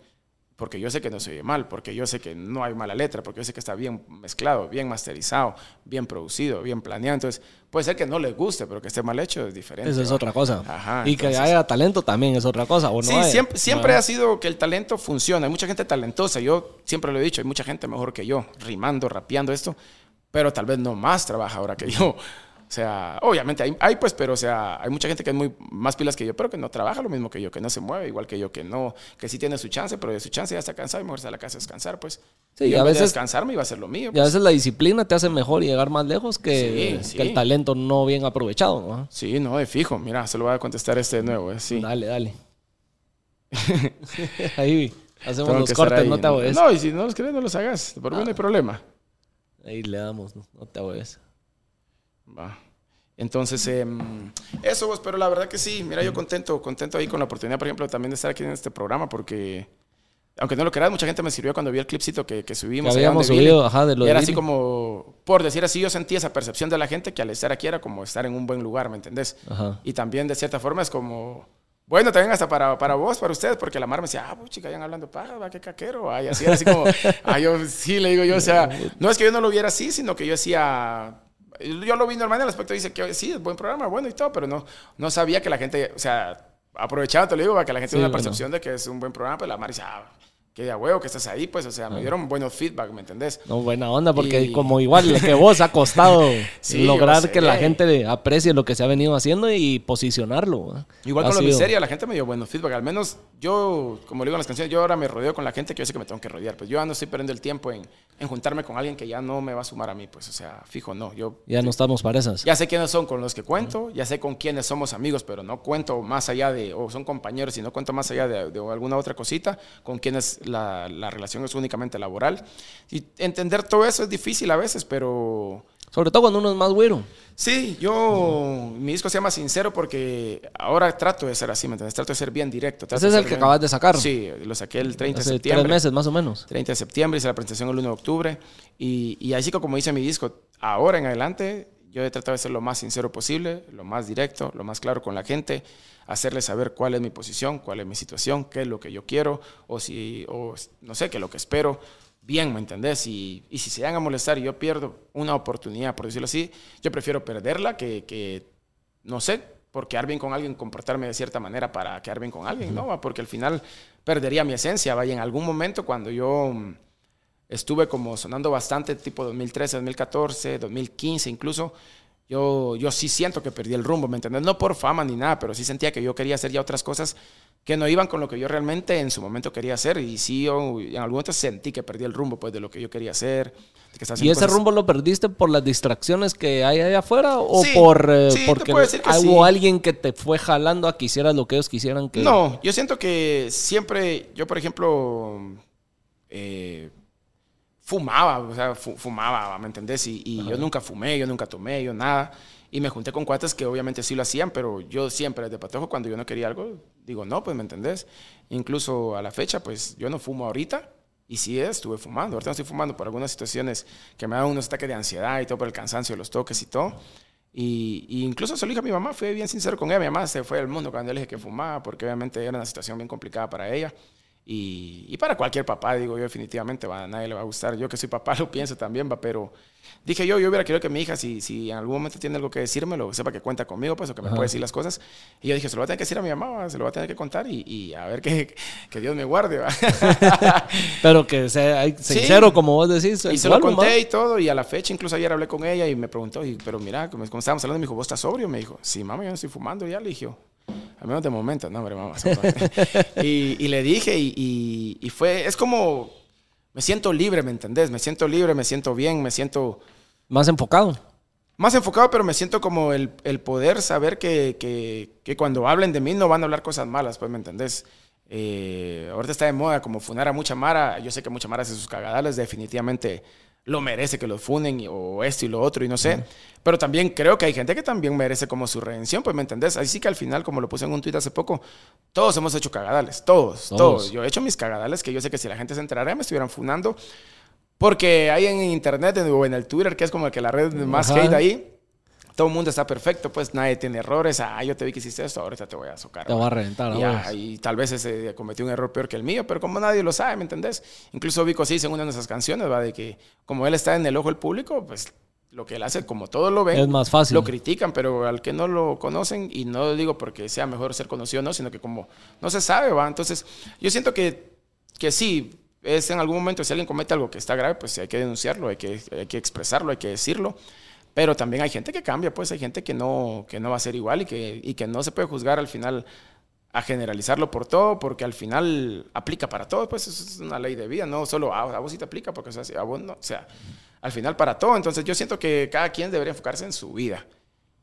Porque yo sé que no se oye mal, porque yo sé que no hay mala letra, porque yo sé que está bien mezclado, bien masterizado, bien producido, bien planeado. Entonces, puede ser que no les guste, pero que esté mal hecho es diferente. Eso es otra cosa. Ajá, y que haya talento también es otra cosa. ¿o no Sí, hay? siempre, siempre No. ha sido que el talento funciona. Hay mucha gente talentosa. Yo siempre lo he dicho, hay mucha gente mejor que yo, rimando, rapeando esto, pero tal vez no más trabajadora que yo. O sea, obviamente hay, hay, pues, pero o sea, hay mucha gente que es muy más pilas que yo, pero que no trabaja lo mismo que yo, que no se mueve igual que yo, que no, que sí tiene su chance, pero de su chance ya está cansado y mejor se va a la casa a descansar, pues. Sí, y a de veces- descansar me iba a hacer lo mío. Y a pues. veces la disciplina te hace mejor y llegar más lejos que, Sí, sí. que el talento no bien aprovechado. ¿no? Sí, no, de fijo. Mira, se lo voy a contestar este de nuevo, eh, sí. Dale, dale. (laughs) (laughs) ahí hacemos Tengo los cortes, ahí. no te abogues. No, y si no los querés, no los hagas. Por mí no hay problema. Ahí le damos, no, no te abogues. Va. Entonces, em, eso vos, pero la verdad que sí, mira, yo contento, contento ahí con la oportunidad, por ejemplo, también de estar aquí en este programa, porque, aunque no lo creas, mucha gente me sirvió cuando vi el clipcito que, que Que subimos. allá habíamos Billy. subido, ajá, de lo Y de era así como, por decir así, yo sentí esa percepción de la gente que al estar aquí era como estar en un buen lugar, ¿me entendés? Ajá. Y también, de cierta forma, es como, bueno, también hasta para, para vos, para ustedes, porque la mar me decía, ah, pues chica, vayan hablando paja, va, qué caquero. Ay, así era así como, (laughs) ah, yo sí le digo yo, o sea, (laughs) no es que yo no lo viera así, sino que yo decía, yo lo vi normal en el aspecto, dice que sí, es buen programa, bueno y todo, pero no, no sabía que la gente, o sea, aprovechaba, te lo digo, para que la gente Sí, tenga una bueno. percepción de que es un buen programa, pues la mar dice, ah, que de huevo que estás ahí, pues, o sea, me dieron buenos feedback, ¿me entendés? No, buena onda, porque Y- como igual que vos ha costado (laughs) Sí, lograr que la sé. gente aprecie lo que se ha venido haciendo y posicionarlo. ¿va? Igual Ha con la sido- miseria, la gente me dio buenos feedback. Al menos yo, como le digo en las canciones, yo ahora me rodeo con la gente que yo sé que me tengo que rodear. Pues yo ya no estoy perdiendo el tiempo en, en juntarme con alguien que ya no me va a sumar a mí. Pues, o sea, fijo, no. Yo Ya no estamos parejas. ya sé quiénes son con los que cuento, ya sé con quiénes somos amigos, pero no cuento más allá de, o son compañeros, y no cuento más allá de, de alguna otra cosita, con quienes la, la relación es únicamente laboral. Y entender todo eso es difícil a veces, pero Sobre todo cuando uno es más güero. Sí, yo, mi disco se llama Sincero porque ahora trato de ser así, ¿me entiendes? Trato de ser bien directo. Ese es el que bien- acabas de sacar. Sí, lo saqué el 30 de septiembre. tres meses más o menos. 30 de septiembre, hice la presentación el 1 de octubre. Y, y así como dice mi disco, ahora en adelante yo he tratado de ser lo más sincero posible, lo más directo, lo más claro con la gente, hacerles saber cuál es mi posición, cuál es mi situación, qué es lo que yo quiero, o si, o no sé, qué es lo que espero. Bien, ¿me entendés? Y, y si se van a molestar y yo pierdo una oportunidad, por decirlo así, yo prefiero perderla que, que no sé, por quedar bien con alguien, comportarme de cierta manera para quedar bien con alguien, ¿no? Porque al final perdería mi esencia, vaya, en algún momento cuando yo mm, estuve como sonando bastante, tipo 2013, 2014, 2015 incluso, yo, yo sí siento que perdí el rumbo, ¿me entiendes? No por fama ni nada, pero sí sentía que yo quería hacer ya otras cosas que no iban con lo que yo realmente en su momento quería hacer. Y sí, yo en algún momento sentí que perdí el rumbo pues, de lo que yo quería hacer. que ¿Y ese cosas- rumbo lo perdiste por las distracciones que hay allá afuera o Sí, por eh, sí, porque hubo sí. alguien que te fue jalando a que hicieras lo que ellos quisieran que No, yo siento que siempre, yo por ejemplo, eh, fumaba, o sea, fu- fumaba, ¿me entendés? Y, y yo nunca fumé, yo nunca tomé, yo nada. Y me junté con cuates que obviamente sí lo hacían, pero yo siempre desde patojo, cuando yo no quería algo, digo, no, pues, ¿me entendés? Incluso a la fecha, pues, yo no fumo ahorita. Y sí estuve fumando. Ahorita no estoy fumando por algunas situaciones que me dan unos ataques de ansiedad y todo por el cansancio, los toques y todo. Y, y incluso se lo dije a mi mamá, fui bien sincero con ella. Mi mamá se fue del mundo cuando le dije que fumaba, porque obviamente era una situación bien complicada para ella. Y, y para cualquier papá, digo yo, definitivamente va, a nadie le va a gustar. Yo que soy papá (laughs) lo pienso también, va, pero dije yo, yo hubiera querido que mi hija, si, si en algún momento tiene algo que decirme, lo sepa que cuenta conmigo, pues, o que me Ajá. puede decir las cosas. Y yo dije, se lo voy a tener que decir a mi mamá, va, se lo voy a tener que contar y, y a ver que, que Dios me guarde, va. (laughs) pero que sea ay, Sí. sincero como vos decís. Y se lo conté y todo, y a la fecha, incluso ayer hablé con ella y me preguntó, y, pero mira, como, estábamos hablando, me dijo, ¿vos estás sobrio? Me dijo, sí, mamá, yo no estoy fumando ya, le dije. Al menos de momento, no, hombre, mamá. (laughs) y, y le dije, y, y- y fue, es como, me siento libre, ¿me entendés? Me siento libre, me siento bien, me siento Más enfocado. más enfocado, pero me siento como el, el poder saber que, que, que cuando hablen de mí no van a hablar cosas malas, pues, ¿me entendés? Eh, ahorita está de moda como funar a mucha Mara. Yo sé que mucha Mara hace sus cagadales, definitivamente lo merece que los funen o esto y lo otro y no sé. Pero también creo que hay gente que también merece como su redención, pues, ¿me entendés? Así que al final, como lo puse en un tuit hace poco, todos hemos hecho cagadales, todos, Todos. todos. Yo he hecho mis cagadales que yo sé que si la gente se enterara me estuvieran funando. Porque hay en internet en- o en el Twitter, que es como que la red más Ajá. hate ahí, todo el mundo está perfecto, pues nadie tiene errores. Ah, yo te vi que hiciste esto, ahorita te voy a socar. Te voy a reventar. Y, ah, y tal vez ese cometió un error peor que el mío, pero como nadie lo sabe, ¿me entendés? Incluso Vico sí dice en una de esas canciones, va, de que como él está en el ojo del público, pues lo que él hace, como todos lo ven, Es más fácil. lo critican, pero al que no lo conocen, y no lo digo porque sea mejor ser conocido, no, sino que como no se sabe, va. Entonces, yo siento que, que sí, es en algún momento, si alguien comete algo que está grave, pues hay que denunciarlo, hay que, hay que expresarlo, hay que decirlo. Pero también hay gente que cambia, pues hay gente que no, que no va a ser igual y que, y que no se puede juzgar al final a generalizarlo por todo, porque al final aplica para todo, pues eso es una ley de vida, no solo a, a vos sí te aplica, porque o sea, si a vos no, o sea, al final para todo. Entonces yo siento que cada quien debería enfocarse en su vida.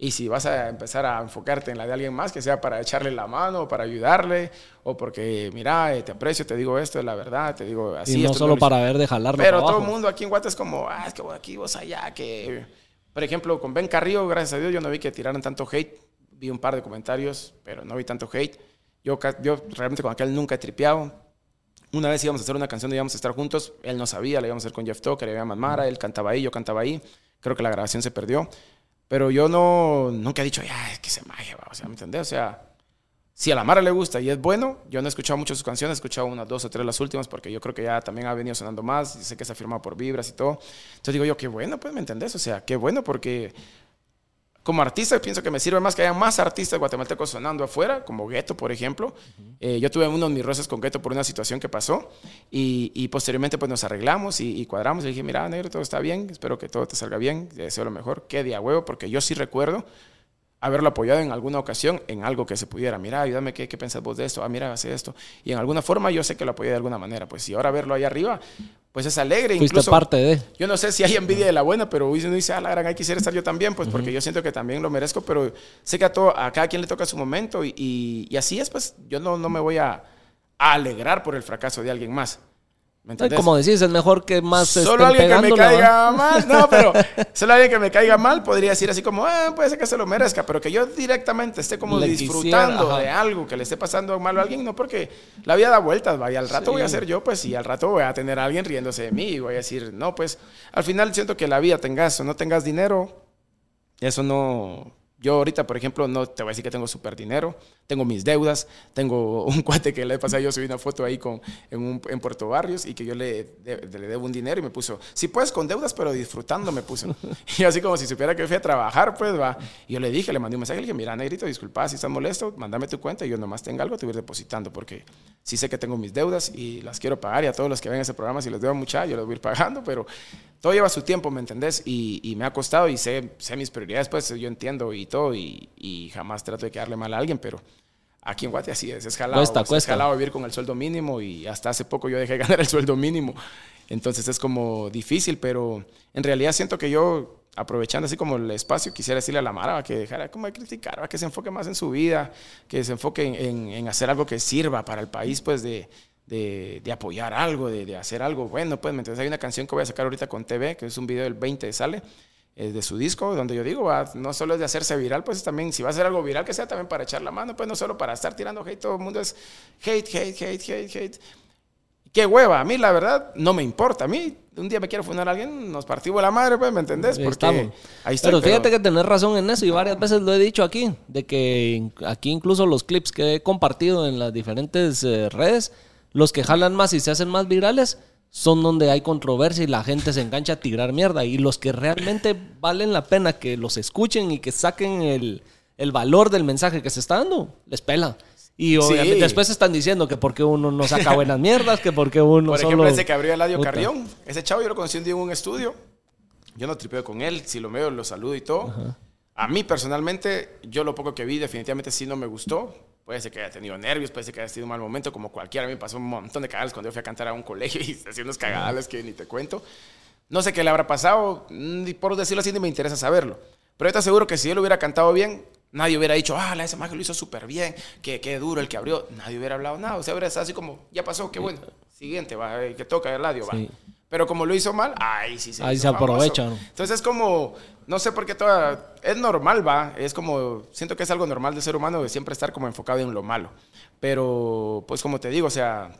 Y si vas a empezar a enfocarte en la de alguien más, que sea para echarle la mano, para ayudarle, o porque, mira, eh, te aprecio, te digo esto, es la verdad, te digo así. y no esto solo lo- para ver de jalarlo pero todo el mundo aquí en Guate es como, ah, es que vos aquí, vos allá, que... Por ejemplo, con Ben Carrillo, gracias a Dios, yo no vi que tiraran tanto hate. Vi un par de comentarios, pero no vi tanto hate. Yo, yo realmente con aquel nunca he tripeado. Una vez íbamos a hacer una canción, íbamos a estar juntos. Él no sabía, la íbamos a hacer con Jeff Tucker, le había Mara, él cantaba ahí, yo cantaba ahí. Creo que la grabación se perdió. Pero yo no, nunca he dicho, ya, es que se magia, va", o sea, ¿me entendés? O sea, si a la Mara le gusta y es bueno, yo no he escuchado mucho sus canciones, he escuchado unas dos o tres las últimas porque yo creo que ya también ha venido sonando más y sé que está firmado por vibras y todo. Entonces digo yo, qué bueno, pues, ¿me entendés? O sea, qué bueno porque como artista pienso que me sirve más que haya más artistas guatemaltecos sonando afuera, como Gueto, por ejemplo. Eh, yo tuve uno de mis roces con Gueto por una situación que pasó y, y posteriormente pues nos arreglamos y, y, cuadramos. Y dije, mira, negro, todo está bien, espero que todo te salga bien, deseo lo mejor, qué día huevo, porque yo sí recuerdo haberlo apoyado en alguna ocasión en algo que se pudiera. Mira, ayúdame, ¿qué, qué piensas vos de esto? Ah, mira, hace esto. Y en alguna forma yo sé que lo apoyé de alguna manera. Pues si ahora verlo ahí arriba, pues es alegre. Fuiste Incluso, parte de. Yo no sé si hay envidia de la buena, pero uno dice, ah, la gran, ahí quisiera estar yo también, pues porque yo siento que también lo merezco, pero sé que a, todo, a cada quien le toca su momento y, y, y así es, pues yo no, no me voy a, a alegrar por el fracaso de alguien más. Como decís, es mejor que más Solo alguien que me caiga mal. No, pero (laughs) solo alguien que me caiga mal podría decir así como, ah, puede ser que se lo merezca, pero que yo directamente esté como le disfrutando quisiera, de algo, que le esté pasando mal a alguien, no porque la vida da vueltas, vaya, al rato sí. voy a ser yo, pues, y al rato voy a tener a alguien riéndose de mí y voy a decir, no, pues, al final siento que la vida tengas o no tengas dinero, eso no, yo ahorita, por ejemplo, no te voy a decir que tengo súper dinero, tengo mis deudas, tengo (laughs) un cuate que le pasado, yo subí una foto ahí con, en, un, en Puerto Barrios y que yo le, de, le debo un dinero y me puso, si sí, puedes con deudas, pero disfrutando me puso. (laughs) Y así como si supiera que fui a trabajar, pues va. Y yo le dije, le mandé un mensaje, le dije, mira, negrito, disculpa si estás molesto, mándame tu cuenta y yo nomás tenga algo, te voy a ir depositando porque sí sé que tengo mis deudas y las quiero pagar y a todos los que ven ese programa, si les debo mucha, yo les voy a ir pagando, pero todo lleva su tiempo, ¿me entendés? Y, y me ha costado y sé, sé, mis prioridades, pues yo entiendo y todo y, y, jamás trato de quedarle mal a alguien, pero aquí en Guate así es, es jalado, cuesta, es cuesta. jalado vivir con el sueldo mínimo y hasta hace poco yo dejé de (laughs) ganar el sueldo mínimo, entonces es como difícil, pero en realidad siento que yo aprovechando así como el espacio, quisiera decirle a la Mara que dejara como de criticar, que se enfoque más en su vida, que se enfoque en, en, en hacer algo que sirva para el país, pues de, de, de, apoyar algo, de, de, hacer algo bueno. Pues, entonces hay una canción que voy a sacar ahorita con TV, que es un video del 20 sale, eh, de su disco, donde yo digo, va, no solo es de hacerse viral, pues también, si va a ser algo viral, que sea también para echar la mano, pues no solo para estar tirando hate, todo el mundo es hate, hate, hate, hate, hate. Qué hueva, a mí la verdad no me importa. A mí un día me quiero fundar a alguien, nos partimos la madre, pues, ¿me entendés? Porque Estamos. ahí estoy, pero fíjate pero... que tenés razón en eso y varias veces lo he dicho aquí, de que aquí incluso los clips que he compartido en las diferentes eh, redes, los que jalan más y se hacen más virales son donde hay controversia y la gente se engancha a tirar mierda. Y los que realmente valen la pena que los escuchen y que saquen el, el valor del mensaje que se está dando, les pela. Y obviamente sí. después están diciendo que porque uno no saca buenas mierdas, que porque uno Por ejemplo, solo... ese que abrió Eladio Puta. Carrión. Ese chavo yo lo conocí un día en un estudio. Yo no tripeo con él. Si lo veo, lo saludo y todo. Ajá. A mí personalmente, yo lo poco que vi definitivamente sí no me gustó. Puede ser que haya tenido nervios, puede ser que haya sido un mal momento, como cualquiera. A mí me pasó un montón de cagadas cuando yo fui a cantar a un (laughs) colegio y hacía unos cagadales que ni te cuento. No sé qué le habrá pasado, ni por decirlo así, ni me interesa saberlo. Pero yo te aseguro que si él hubiera cantado bien, nadie hubiera dicho, ah, la esa magia lo hizo súper bien, que qué duro el que abrió. Nadie hubiera hablado nada. O sea, hubiera estado así como, ya pasó, qué bueno. Siguiente, va, que toca el radio, va. Sí. Pero como lo hizo mal, ahí sí se Ahí se aprovecha. Entonces es como, no sé por qué toda, es normal, va, es como, siento que es algo normal del ser humano de siempre estar como enfocado en lo malo. Pero, pues como te digo, o sea,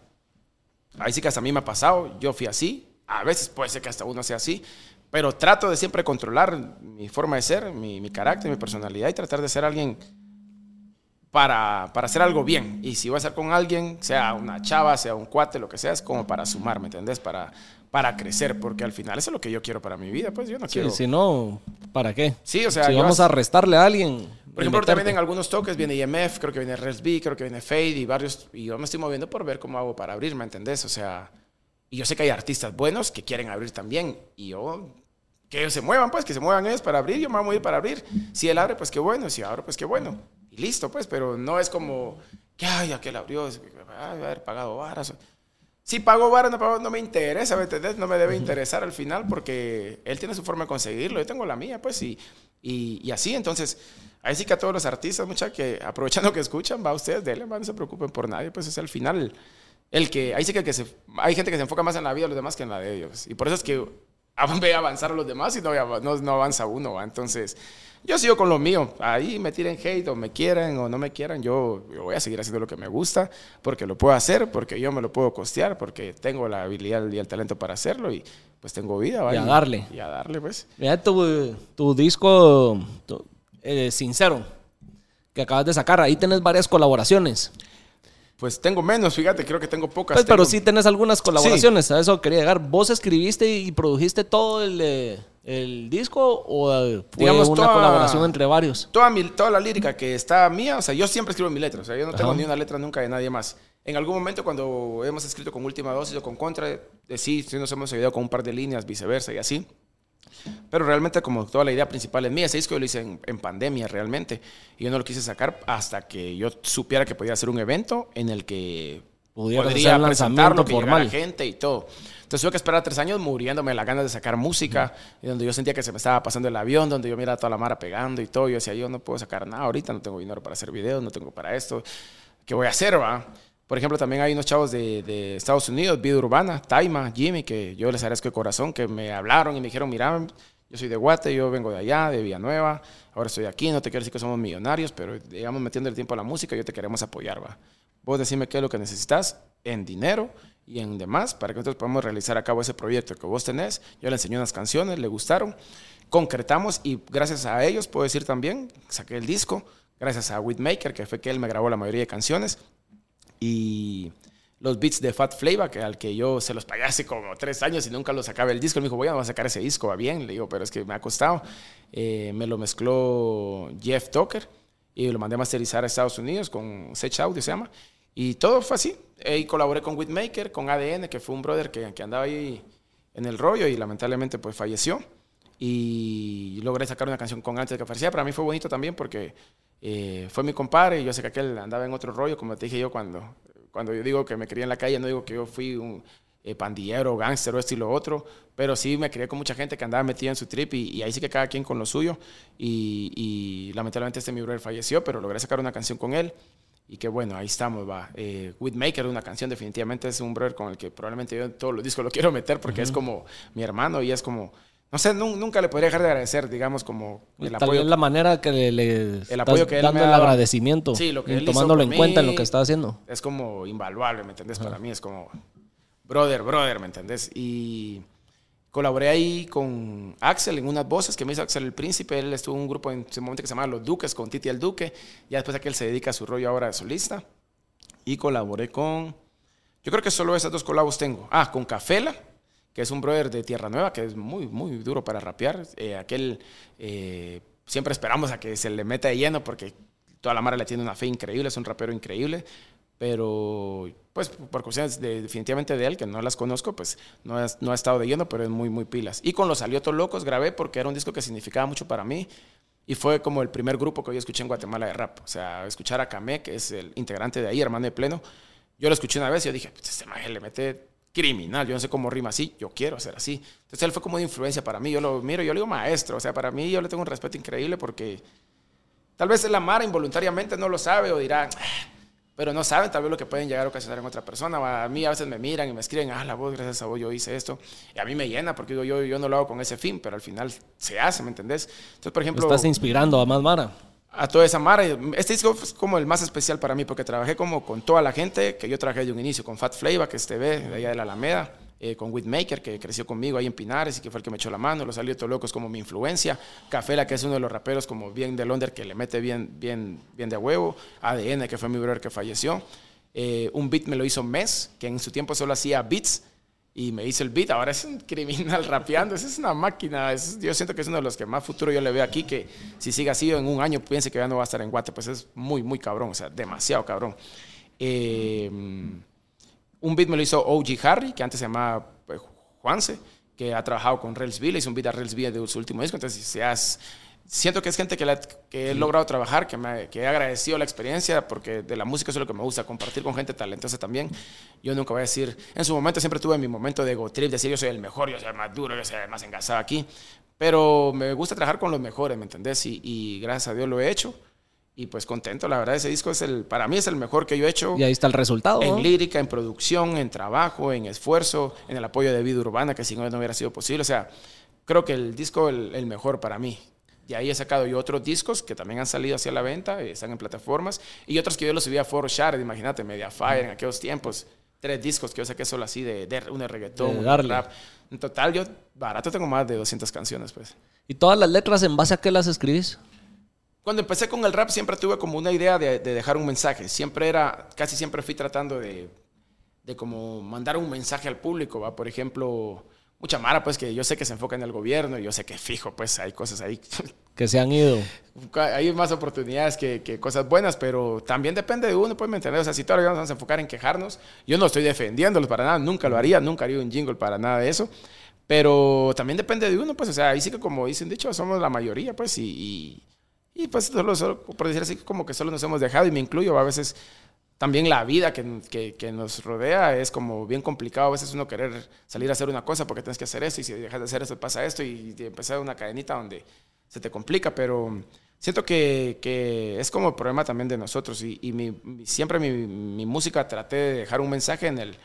ahí sí que hasta a mí me ha pasado, yo fui así, a veces puede ser que hasta uno sea así, pero trato de siempre controlar mi forma de ser, mi, mi carácter, mi personalidad y tratar de ser alguien para, para, hacer algo bien. Y si voy a estar con alguien, sea una chava, sea un cuate, lo que sea, es como para sumar, ¿me entendés? Para, para crecer, porque al final eso es lo que yo quiero para mi vida, pues yo no sí, quiero... Si no, ¿para qué? Sí, o sea... Si vamos a restarle a alguien... Por ejemplo, también en algunos toques viene IMF, creo que viene RSB, creo que viene Fade y varios... Y yo me estoy moviendo por ver cómo hago para abrir, ¿me entendés? O sea... Y yo sé que hay artistas buenos que quieren abrir también. Y yo... Que ellos se muevan, pues, que se muevan ellos para abrir. Yo me voy a mover para abrir. Si él abre, pues qué bueno. Si abre, pues qué bueno. Y listo, pues. Pero no es como... Que, ay, aquel abrió. Ay, haber pagado varas. Si pago vara, no, pago, no me interesa, ¿me entendés? No me debe interesar al final porque él tiene su forma de conseguirlo, yo tengo la mía, pues, y, y, y así. Entonces, ahí sí que a todos los artistas, mucha que aprovechando que escuchan, va a ustedes, denle, no se preocupen por nadie, pues es al final el que, ahí sí que, el que se, hay gente que se enfoca más en la vida de los demás que en la de ellos. Y por eso es que (laughs) ve a avanzar a los demás y no, no, no avanza uno, ¿va? Entonces, yo sigo con lo mío. Ahí me tiren hate o me quieran o no me quieran. Yo, yo, voy a seguir haciendo lo que me gusta porque lo puedo hacer, porque yo me lo puedo costear, porque tengo la habilidad y el talento para hacerlo y pues tengo vida. Y a darle. Y a darle, pues. Mira tu, tu disco tu, eh, Sincero que acabas de sacar. Ahí tenés varias colaboraciones. Pues tengo menos, fíjate, creo que tengo pocas. Pues, tengo... Pero sí tenés algunas colaboraciones, sí. a eso quería llegar. Vos escribiste y produjiste todo el... Eh el disco o eh, fue Digamos, una toda- colaboración entre varios? Toda, mi, toda la lírica que está mía, o sea, yo siempre escribo mi letra, o sea, yo no tengo Ajá. ni una letra nunca de nadie más. En algún momento cuando hemos escrito con Última Dosis o con Contra, de sí, sí nos hemos ayudado con un par de líneas, viceversa y así. Pero realmente como toda la idea principal es mía, ese disco yo lo hice en, en pandemia realmente. Y yo no lo quise sacar hasta que yo supiera que podía hacer un evento en el que Pudieras podría hacer presentarlo, lanzamiento que llegara formal. gente y todo. Entonces tuve que esperar tres años muriéndome las ganas de sacar música, y donde yo sentía que se me estaba pasando el avión, donde yo miraba toda la mara pegando y todo. Yo decía, yo no puedo sacar nada ahorita, no tengo dinero para hacer videos, no tengo para esto. ¿Qué voy a hacer, va? Por ejemplo, también hay unos chavos de, de Estados Unidos, Vida Urbana, Taima, Jimmy, que yo les agradezco de corazón, que me hablaron y me dijeron, mira, yo soy de Guate, yo vengo de allá, de Villanueva, ahora estoy aquí, no te quiero decir que somos millonarios, pero digamos, metiendo el tiempo a la música, yo te queremos apoyar, va. Vos decime qué es lo que necesitas en dinero y en demás para que nosotros podamos realizar a cabo ese proyecto que vos tenés. Yo le enseñé unas canciones, le gustaron, concretamos y gracias a ellos, puedo decir también, saqué el disco, gracias a Whitmaker, que fue que él me grabó la mayoría de canciones y los beats de Fat Flavor, que al que yo se los pagué hace como tres años y nunca lo sacaba el disco. Él me dijo, voy a sacar ese disco, va bien. Le digo, pero es que me ha costado. Eh, me lo mezcló Jeff Tucker y lo mandé a masterizar a Estados Unidos con Sech Audio, se llama. Y todo fue así. Y colaboré con Whitmaker, con ADN, que fue un brother que, que andaba ahí en el rollo y lamentablemente pues falleció. Y logré sacar una canción con antes de que falleciera. Para mí fue bonito también porque eh, fue mi compadre y yo sé que aquel andaba en otro rollo, como te dije yo cuando, cuando yo digo que me crié en la calle, no digo que yo fui un eh, pandillero, gángster o esto y lo otro, pero sí me crié con mucha gente que andaba metida en su trip y, y ahí sí que cada quien con lo suyo. Y, y lamentablemente este mi brother falleció, pero logré sacar una canción con él. Y que bueno, ahí estamos, va. Eh, Whitmaker, una canción, definitivamente es un brother con el que probablemente yo en todos los discos lo quiero meter porque es como mi hermano y es como, no sé, nun- nunca le podría dejar de agradecer, digamos, como el Tal apoyo. vez la manera que le, le estás apoyo que él dando me ha el agradecimiento. Sí, lo que él tomándolo en cuenta en lo que está haciendo. es como invaluable, ¿me entendés? Para mí es como brother, brother, ¿me entendés? Y colaboré ahí con Axel en unas voces que me hizo Axel el Príncipe. Él estuvo en un grupo en ese momento que se llamaba Los Duques con Titi el Duque. Ya después de que él se dedica a su rollo ahora de solista. Y colaboré con... Yo creo que solo esas dos colabos tengo. Ah, con Cafela, que es un brother de Tierra Nueva, que es muy, muy duro para rapear. Eh, aquel... eh, siempre esperamos a que se le meta de lleno porque toda la mara le tiene una fe increíble, es un rapero increíble, pero pues por cuestiones de- definitivamente de él, que no las conozco, pues no ha, no ha estado de lleno, pero es muy, muy pilas. Y con Los Aliotos Locos grabé porque era un disco que significaba mucho para mí y fue como el primer grupo que yo escuché en Guatemala de rap. O sea, escuchar a Kamé, que es el integrante de ahí, hermano de pleno, yo lo escuché una vez y yo dije, pues este maje le mete criminal, yo no sé cómo rima así, yo quiero ser así. Entonces él fue como de influencia para mí, yo lo miro, yo le digo maestro, o sea, para mí yo le tengo un respeto increíble porque tal vez la Mara involuntariamente no lo sabe o dirá, "Ah", pero no saben tal vez lo que pueden llegar a ocasionar en otra persona. A mí a veces me miran y me escriben, ah, la voz, gracias a vos yo hice esto. Y a mí me llena porque digo, yo, yo no lo hago con ese fin, pero al final se hace, ¿me entendés? Entonces, por ejemplo... Estás inspirando a más Mara. a toda esa mara. Este disco es como el más especial para mí porque trabajé como con toda la gente que yo trabajé de un inicio, con Fat Flavor, que es TV, de allá de la Alameda, eh, con Whitmaker, que creció conmigo ahí en Pinares y que fue el que me echó la mano, Los Aliotos Locos como mi influencia, Cafela, que es uno de los raperos como bien de Londres, que le mete bien, bien, bien de huevo, ADN, que fue mi brother que falleció. Eh, un beat me lo hizo Mes, que en su tiempo solo hacía beats, y me hizo el beat. Ahora es un criminal (laughs) rapeando. Es una máquina. Yo siento que es uno de los que más futuro yo le veo aquí. Que si sigue así en un año, piense que ya no va a estar en Guate. Pues es muy, muy cabrón. O sea, demasiado cabrón. Eh, un beat me lo hizo OG Harry, que antes se llamaba pues, Juanse, que ha trabajado con Relsville. Hizo un beat a Relsville de su último disco. Entonces, si has- siento que es gente que, la- que he logrado trabajar, que, me, que he agradecido la experiencia, porque de la música eso es lo que me gusta, compartir con gente talentosa también. Yo nunca voy a decir, en su momento siempre tuve mi momento de ego trip, decir yo soy el mejor, yo soy el más duro, yo soy el más engasado aquí, pero me gusta trabajar con los mejores, ¿me entendés? Y, y gracias a Dios lo he hecho. Y pues contento, la verdad, ese disco es el, para mí es el mejor que yo he hecho Y ahí está el resultado. en ¿no? lírica, en producción, en trabajo, en esfuerzo, en el apoyo de vida urbana, que si no, no hubiera sido posible. O sea, creo que el disco el, el mejor para mí. Y ahí he sacado yo otros discos que también han salido hacia la venta, eh, están en plataformas, y otros que yo los subí a For Shared, imagínate, Mediafire en aquellos tiempos. Tres discos que yo saqué solo así de, de uno de reggaetón, De uno de darle. rap. En total, yo barato tengo más de 200 canciones, pues. ¿Y todas las letras en base a qué las escribís? Cuando empecé con el rap siempre tuve como una idea de, de dejar un mensaje. Siempre era, casi siempre fui tratando de, de como mandar un mensaje al público, ¿va? Por ejemplo, mucha mara, pues que yo sé que se enfoca en el gobierno y yo sé que fijo, pues hay cosas ahí. (laughs) Que se han ido. hay más oportunidades que, que, cosas buenas, pero también depende de uno, pues me entiendes. O sea, si todavía nos vamos a enfocar en quejarnos, yo no estoy defendiéndolos para nada, nunca lo haría, nunca haría un jingle para nada de eso. Pero también depende de uno, pues, o sea, ahí sí que como dicen dicho, somos la mayoría, pues, y, y, pues solo, solo, por decir así, como que solo nos hemos dejado, y me incluyo, a veces también la vida que, que, nos rodea es como bien complicado. A veces uno querer salir a hacer una cosa porque tienes que hacer esto y si dejas de hacer esto pasa esto y, y empezar una cadenita donde se te complica, pero siento que, que es como el problema también de nosotros y, y siempre mi, mi música traté de dejar un mensaje en el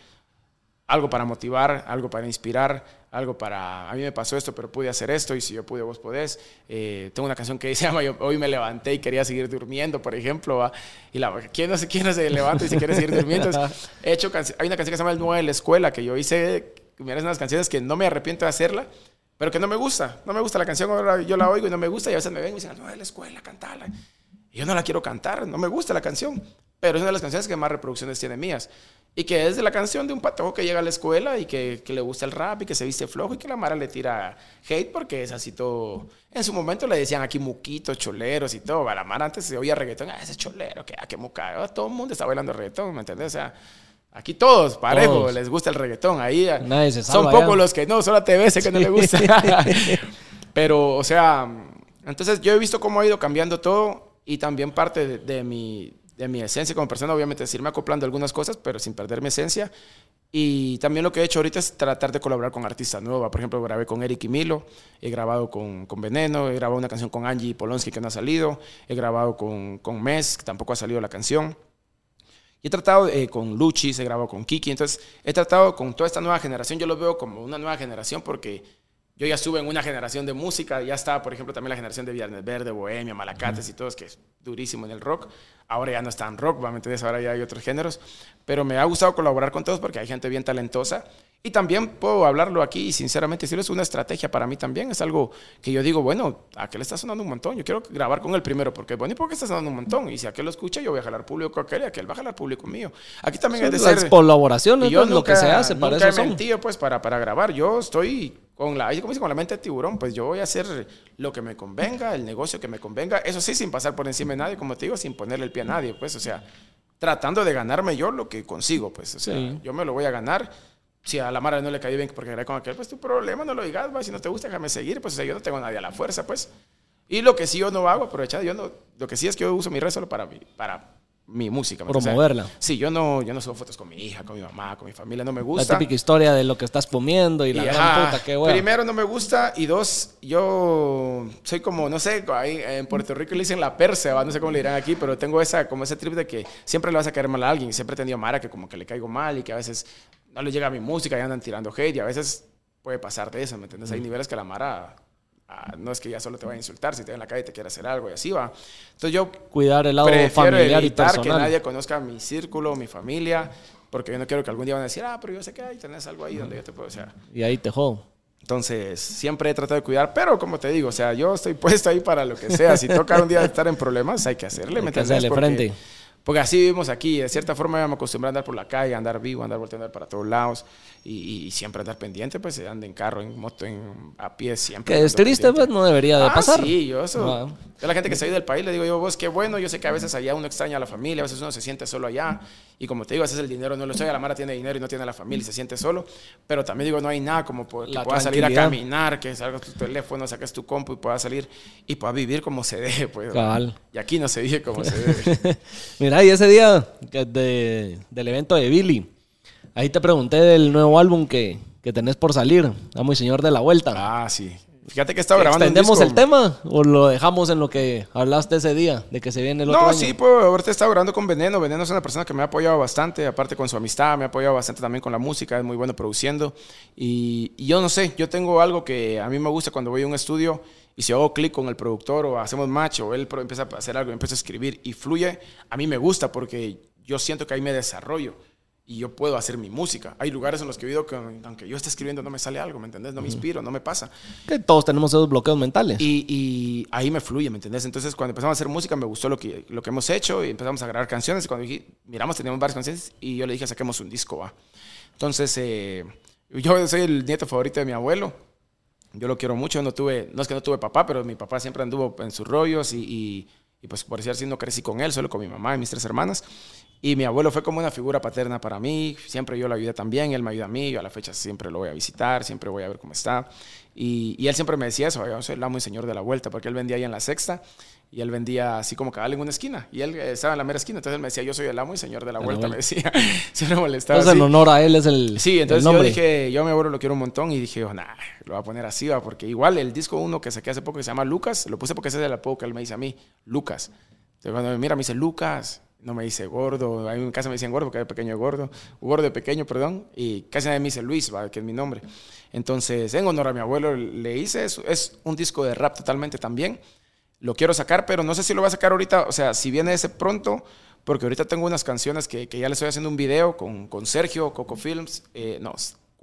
algo para motivar, algo para inspirar, algo para, a mí me pasó esto, pero pude hacer esto y si yo pude, vos podés. Eh, tengo una canción que (laughs) se llama Hoy me levanté y quería seguir durmiendo, por ejemplo, ¿va? y la, ¿quién no, se, ¿quién no se levanta y se quiere seguir durmiendo? he hecho, hay una canción que se llama El Nuevo de la Escuela, que yo hice, mira, es unas canciones que no me arrepiento de hacerla, pero que no me gusta, no me gusta la canción, ahora yo la oigo y no me gusta y a veces me ven y me dicen, no, de la escuela, cantala. Y yo no la quiero cantar, no me gusta la canción, pero es una de las canciones que más reproducciones tiene mías. Y que es de la canción de un patojo que llega a la escuela y que, que, le gusta el rap y que se viste flojo y que la Mara le tira hate porque es así todo. En su momento le decían aquí muquitos, choleros y todo. A la Mara antes se oía reggaetón, ah, ese cholero, que, ah, qué muca. Todo el mundo está bailando reggaetón, ¿me entiendes? O sea, aquí todos, parejo, les gusta el reggaetón. Ahí Nadie se son pocos los que no, solo a TV sé que no le gusta. (laughs) Pero, o sea, entonces yo he visto cómo ha ido cambiando todo y también parte de, de mi de mi esencia como persona, obviamente, irme acoplando algunas cosas, pero sin perder mi esencia. Y también lo que he hecho ahorita es tratar de colaborar con artistas nuevos. Por ejemplo, grabé con Eric y Milo, he grabado con, con Veneno, he grabado una canción con Angie Polonsky que no ha salido, he grabado con, con Mes, que tampoco ha salido la canción. Y he tratado eh, con Luchis, he grabado con Kiki. Entonces, he tratado con toda esta nueva generación. Yo lo veo como una nueva generación porque yo ya estuve en una generación de música, ya estaba, por ejemplo, también la generación de Viernes Verde, Bohemia, Malacates y todos, que es durísimo en el rock. Ahora ya no está en rock, obviamente ahora ya hay otros géneros, pero me ha gustado colaborar con todos porque hay gente bien talentosa y también puedo hablarlo aquí y sinceramente decirles, es una estrategia para mí también, es algo que yo digo, bueno, a aquel está sonando un montón, yo quiero grabar con él primero porque bueno, ¿y por qué está sonando un montón? Y si aquel lo escucha, yo voy a jalar público con aquel y aquel va a jalar público mío. Aquí también es de ser... colaboraciones, yo lo que se hace para eso he mentido, pues, para, para grabar, yo estoy con la, como dice, con la mente de tiburón, pues yo voy a hacer lo que me convenga, el negocio que me convenga, eso sí, sin pasar por encima de nadie, como te digo, sin ponerle el pie a nadie, pues, o sea, tratando de ganarme yo lo que consigo, pues, o sea, yo me lo voy a ganar. Si a la Mara no le caí bien porque era con aquel, pues tu problema, no lo digas, si no te gusta, déjame seguir, pues, o sea, yo no tengo a nadie a la fuerza, pues. Y lo que sí yo no hago, aprovechar, yo no, lo que sí es que yo uso mi red solo para, para mi música. Promoverla. sí, yo no, yo no subo fotos con mi hija, con mi mamá, con mi familia, no me gusta. La típica historia de lo que estás comiendo y la gran puta, qué bueno. Primero, no me gusta. Y dos, yo soy como, no sé, ahí en Puerto Rico le dicen la perse, no sé cómo le dirán aquí, pero tengo esa, como ese trip de que siempre le vas a caer mal a alguien. Siempre he tenido Mara que como que le caigo mal y que a veces no le llega a mi música y andan tirando hate y a veces puede pasar de eso, ¿me entiendes? Hay niveles que la Mara Ah, no es que ya solo te vaya a insultar, si te en la calle te quiere hacer algo y así va. Entonces yo cuidar el lado familiar y personal. que nadie conozca mi círculo, mi familia, porque yo no quiero que algún día van a decir, ah, pero yo sé que hay, tenés algo ahí donde yo te puedo, o Y ahí te jodo. Entonces, siempre he tratado de cuidar, pero como te digo, o sea, yo estoy (laughs) puesto ahí para lo que sea. Si toca un día estar en problemas, hay que hacerle. Hay que hacerle frente. Porque así vivimos aquí. De cierta forma, ya me acostumbré a andar por la calle, a andar vivo, andar volteando para todos lados y, siempre andar pendiente, pues se anda en carro, en moto, en, a pie, siempre. Que es triste, pues no debería de ah, pasar. Sí, yo eso. a la gente que se del país le digo yo, vos qué bueno, yo sé que a veces allá uno extraña a la familia, a veces uno se siente solo allá. Y como te digo, a veces el dinero no lo sé, la Mara tiene dinero y no tiene la familia y se siente solo. Pero también digo, no hay nada como que puedas salir a caminar, que salgas tu teléfono, saques tu compu y puedas salir y puedas vivir como se debe. (laughs) Pues, Y aquí no se vive como se debe. (laughs) Mira, y ese día de, del evento de Billy, ahí te pregunté del nuevo álbum que, que tenés por salir, Amo y Señor de la Vuelta. Ah, sí. Fíjate que estaba grabando. ¿Extendemos el tema o lo dejamos en lo que hablaste ese día, de que se viene el otro no, sí, pues ahorita estado grabando con Veneno. Veneno es una persona que me ha apoyado bastante, aparte con su amistad, me ha apoyado bastante también con la música, es muy bueno produciendo. Y, yo no sé, yo tengo algo que a mí me gusta cuando voy a un estudio y si hago clic con el productor o hacemos match o él empieza a hacer algo, empieza a escribir y fluye, a mí me gusta porque yo siento que ahí me desarrollo y yo puedo hacer mi música. Hay lugares en los que he visto que aunque yo esté escribiendo no me sale algo, ¿me entendés? No me inspiro, no me pasa. Que todos tenemos esos bloqueos mentales. Y, y, ahí me fluye, ¿me entendés? Entonces cuando empezamos a hacer música me gustó lo que, lo que hemos hecho y empezamos a grabar canciones y cuando dije, miramos teníamos varias canciones y yo le dije saquemos un disco, va. Entonces... Eh, Yo soy el nieto favorito de mi abuelo. Yo lo quiero mucho. No tuve, no es que no tuve papá, pero mi papá siempre anduvo en sus rollos y, y, y pues por decir así no crecí con él, solo con mi mamá y mis tres hermanas. Y mi abuelo fue como una figura paterna para mí. Siempre yo lo ayudé también, él me ayuda a mí. Yo a la fecha siempre lo voy a visitar, siempre voy a ver cómo está. Y, y él siempre me decía eso, yo soy el amo y señor de la vuelta, porque él vendía ahí en la sexta y él vendía así como cabal en una esquina. Y él estaba en la mera esquina, entonces él me decía, yo soy el amo y señor de la vuelta, me decía. (laughs) Siempre molestaba. Entonces, así. en honor a él es el. Sí, entonces el yo dije, yo a mi abuelo lo quiero un montón y dije, nah, lo voy a poner así, va, porque igual el disco uno que saqué hace poco que se llama Lucas, lo puse porque ese es el apodo que él me dice a mí, Lucas. Entonces cuando me mira me dice Lucas, no me dice gordo, a mí en casa me dicen gordo porque de pequeño gordo, gordo de pequeño, perdón, y casi nadie me dice Luis, va, que es mi nombre. Entonces, en honor a mi abuelo le hice es un disco de rap totalmente también. Lo quiero sacar, pero no sé si lo voy a sacar ahorita, o sea, si viene ese pronto, porque ahorita tengo unas canciones que, que ya le estoy haciendo un video con, con Sergio, Coco Films, eh, no,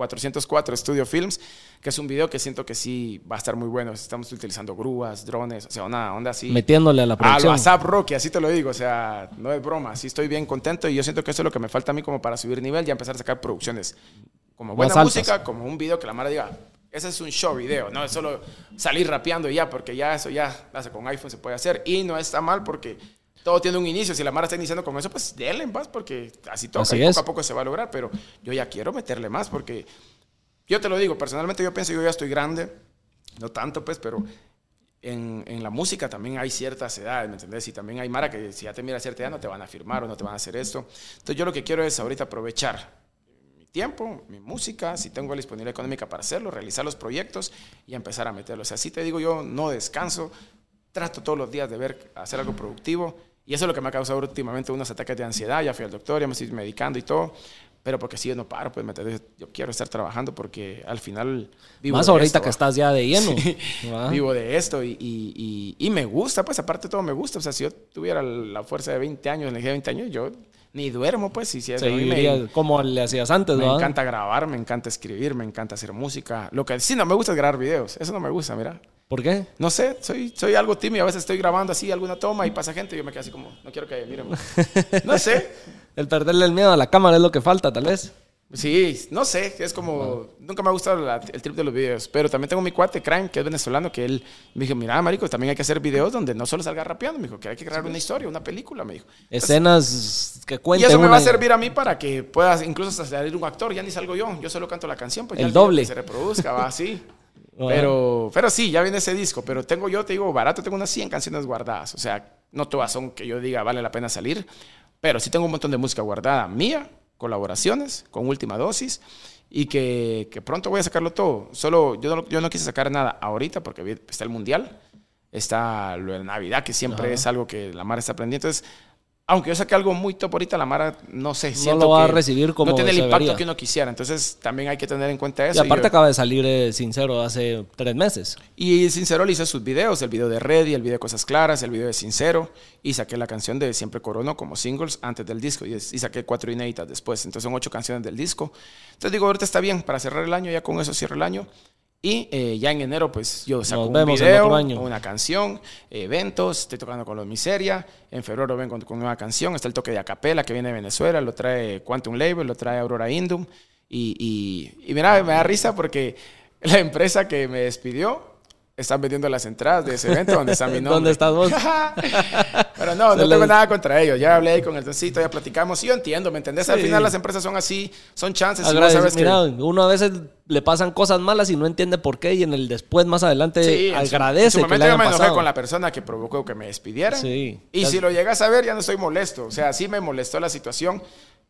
404 Studio Films, que es un video que siento que sí va a estar muy bueno. Estamos utilizando grúas, drones, o sea, una onda así. Metiéndole a la A producción. ASAP Rocky, así te lo digo, o sea, no es broma, sí estoy bien contento y yo siento que eso es lo que me falta a mí como para subir nivel y empezar a sacar producciones como buena Más altas. música, como un video que la Mara diga, ese es un show video, no es solo salir rapeando y ya, porque ya eso ya con iPhone se puede hacer y no está mal porque todo tiene un inicio, si la Mara está iniciando con eso, pues denle en paz porque así toca Así y poco a poco se va a lograr, pero yo ya quiero meterle más porque yo te lo digo, personalmente yo pienso yo ya estoy grande, no tanto pues, pero en, en, la música también hay ciertas edades, ¿me entendés? Y también hay Mara que si ya te mira a cierta edad no te van a firmar o no te van a hacer esto. Entonces yo lo que quiero es ahorita aprovechar mi tiempo, mi música, si tengo la disponibilidad económica para hacerlo, realizar los proyectos y empezar a meterlos. O sea, si te digo yo, no descanso, trato todos los días de ver, hacer algo productivo. Y eso es lo que me ha causado últimamente unos ataques de ansiedad. Ya fui al doctor, ya me estoy medicando y todo. Pero porque si yo no paro, pues ¿me yo quiero estar trabajando porque al final vivo Más de ahorita esto, que estás ya de lleno. (laughs) Sí, vivo de esto y, y, y, y me gusta, pues aparte todo me gusta. O sea, si yo tuviera la fuerza de 20 años, energía de 20 años, yo ni duermo, pues. Y si es, mí me, como le hacías antes, me encanta grabar, me encanta escribir, me encanta hacer música. Lo que sí no me gusta es grabar videos. Eso no me gusta, mira. ¿Por qué? No sé, soy, soy algo tímido. A veces estoy grabando así alguna toma y pasa gente y yo me quedo así como, no quiero que miren. (laughs) No sé. El perderle el miedo a la cámara es lo que falta, tal vez. Sí, no sé, es como, nunca me ha gustado la- el trip de los videos, pero también tengo mi cuate, Crime, que es venezolano, que él me dijo, mira, marico, también hay que hacer videos donde no solo salga rapeando, me dijo, que hay que crear una historia, una película, me dijo. Escenas que Y cuenten eso me va a servir a mí para que puedas incluso salir un actor, ya ni salgo yo, yo solo canto la canción, pues ya El video doble. que se reproduzca, va así. Pero, pero sí, ya viene ese disco, pero tengo yo, te digo, barato, tengo unas 100 canciones guardadas, o sea, no todas son que yo diga vale la pena salir, pero sí tengo un montón de música guardada mía, colaboraciones con Última Dosis y que, que pronto voy a sacarlo todo. Solo yo no, yo no quise sacar nada ahorita porque está el Mundial, está lo de Navidad, que siempre Ajá. es algo que la Mara está aprendiendo. Entonces, aunque yo saqué algo muy top ahorita, la Mara, no sé, siento lo va a que recibir como no tiene el impacto debería. que uno quisiera. Entonces, también hay que tener en cuenta Y eso. aparte yo- acaba de salir eh, Sincero hace tres meses. y Sincero le hice sus videos, el video de Ready, el video de Cosas Claras, el video de Sincero, y saqué la canción de Siempre Corono como singles antes del disco, y, y saqué cuatro inéditas después, entonces son ocho canciones del disco. Entonces digo, ahorita está bien para cerrar el año, ya con eso cierro el año. Y eh, ya en enero, pues yo saco Nos un video, año. una canción, eventos, estoy tocando con los Miseria. En febrero vengo con, con nueva canción, está el toque de Acapela que viene de Venezuela, lo trae Quantum Label, lo trae Aurora Indum. Y, y, y mira, me da risa porque la empresa que me despidió están vendiendo las entradas de ese evento donde está mi (laughs) nombre. ¿Dónde estás vos? Pero no, no tengo nada contra ellos. Ya hablé ahí con el doncito, ya platicamos. Y yo entiendo, ¿me entendés? Al Sí. final las empresas son así, son chances. Y vos sabes que- Mira, uno a veces le pasan cosas malas y no entiende por qué y en el después más adelante Sí, en su- agradece en su que momento le yo me enojé con la persona que provocó que me despidieran. Sí. Y Ya- si lo llegas a ver, ya no estoy molesto. O sea, sí me molestó la situación,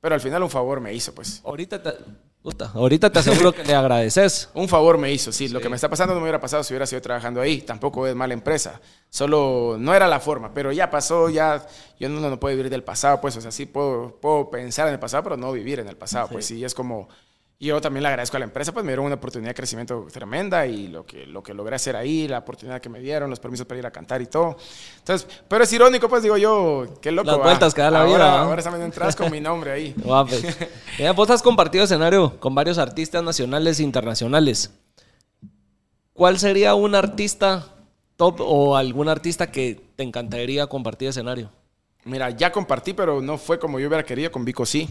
pero al final un favor me hizo, pues. Ahorita te, puta, ahorita te aseguro que le agradeces. (laughs) Un favor me hizo, sí. Lo que me está pasando no me hubiera pasado si hubiera sido trabajando ahí. Tampoco es mala empresa. Solo no era la forma, pero ya pasó, ya. Yo no, no puedo vivir del pasado, pues. O sea, sí puedo, puedo pensar en el pasado, pero no vivir en el pasado. Pues sí, es como. Yo también le agradezco a la empresa, pues me dieron una oportunidad de crecimiento tremenda y lo que, lo que logré hacer ahí, la oportunidad que me dieron, los permisos para ir a cantar y todo. Entonces, pero es irónico, pues digo yo, qué loco. Las va. vueltas que da la ahora, vida, ¿va? Ahora están entradas con mi nombre ahí. (laughs) Guapo. Mira, vos has compartido escenario con varios artistas nacionales e internacionales. ¿Cuál sería un artista top o algún artista que te encantaría compartir escenario? Mira, ya compartí, pero no fue como yo hubiera querido con Vico sí.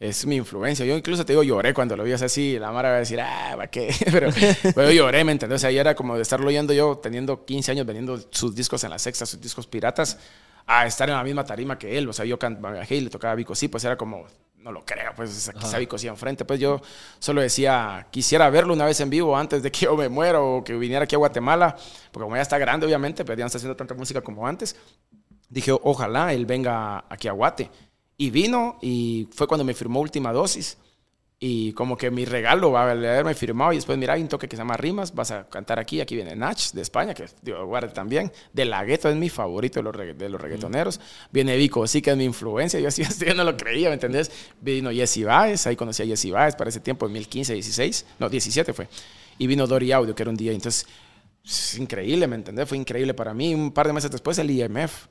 Es mi influencia. Yo incluso te digo, lloré cuando lo vi así, la Mara va a decir, ah, ¿para qué? (laughs) Pero, pero yo lloré, ¿me entiendes? O sea, era como de estarlo oyendo yo, teniendo 15 años, vendiendo sus discos en la sexta, sus discos piratas, a estar en la misma tarima que él. O sea, yo bajé y le tocaba a Vico, sí, pues era como, no lo creo, pues aquí está Vico sí enfrente. Pues yo solo decía, quisiera verlo una vez en vivo antes de que yo me muera o que viniera aquí a Guatemala, porque como ya está grande, obviamente, pero ya no está haciendo tanta música como antes. Dije, ojalá él venga aquí a Guate. Y vino y fue cuando me firmó última dosis. Y como que mi regalo va a haberme firmado y después, mira, hay un toque que se llama Rimas, vas a cantar aquí, aquí viene Nach de España, que digo, guarde también, de la gueto es mi favorito de los, de los reggaetoneros, viene Vico, sí que es mi influencia, yo (laughs) así yo no lo creía, ¿me entendés? Vino Jesse Baez, ahí conocí a Jesse Baez para ese tiempo, en 2015, 16, no, 17 fue, y vino Dori Audio, que era un día, entonces, es increíble, ¿me entendés? Fue increíble para mí, un par de meses después el IMF,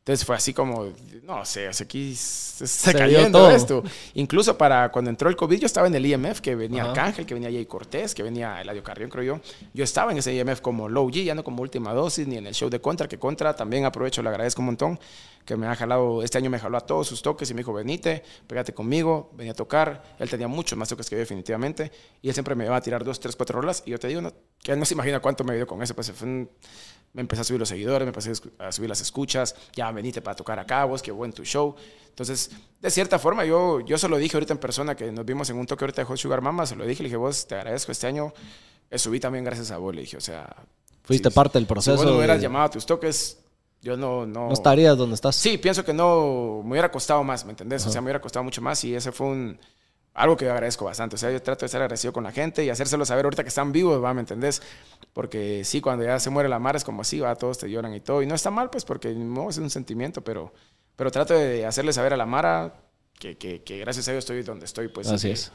entonces fue así como, no sé, aquí se está cayendo esto. Incluso para cuando entró el COVID, yo estaba en el IMF, que venía Arcángel, que venía Jay Cortés, que venía Eladio Carrión, creo yo. Yo estaba en ese IMF como low G, ya no como última dosis, ni en el show de Contra, que Contra también aprovecho, le agradezco un montón, que me ha jalado, este año me jaló a todos sus toques y me dijo, venite, pégate conmigo, venía a tocar. Él tenía muchos más toques que yo definitivamente, y él siempre me iba a tirar dos, tres, cuatro rolas, y yo te digo, que él no se imagina cuánto me dio con eso, pues fue un me empecé a subir los seguidores, me empecé a subir las escuchas, ya venite para tocar acá, vos, qué buen tu show. Entonces, de cierta forma, yo, yo se lo dije ahorita en persona, que nos vimos en un toque ahorita de Hot Sugar Mama, se lo dije, le dije, vos, te agradezco este año, subí también gracias a vos, le dije, o sea... Fuiste parte del proceso. Si vos no hubieras llamado a tus toques, yo no, no... No estarías donde estás. Sí, pienso que no, me hubiera costado más, ¿me entendés? O sea, me hubiera costado mucho más y ese fue un algo que yo agradezco bastante. O sea, yo trato de ser agradecido con la gente y hacérselo saber ahorita que están vivos, ¿va? ¿Me entendés? Porque sí, cuando ya se muere la mar es como así, va, todos te lloran y todo. Y no está mal, pues, porque no es un sentimiento, pero, pero trato de hacerle saber a la Mara que, que, que gracias a Dios estoy donde estoy, pues. Así es.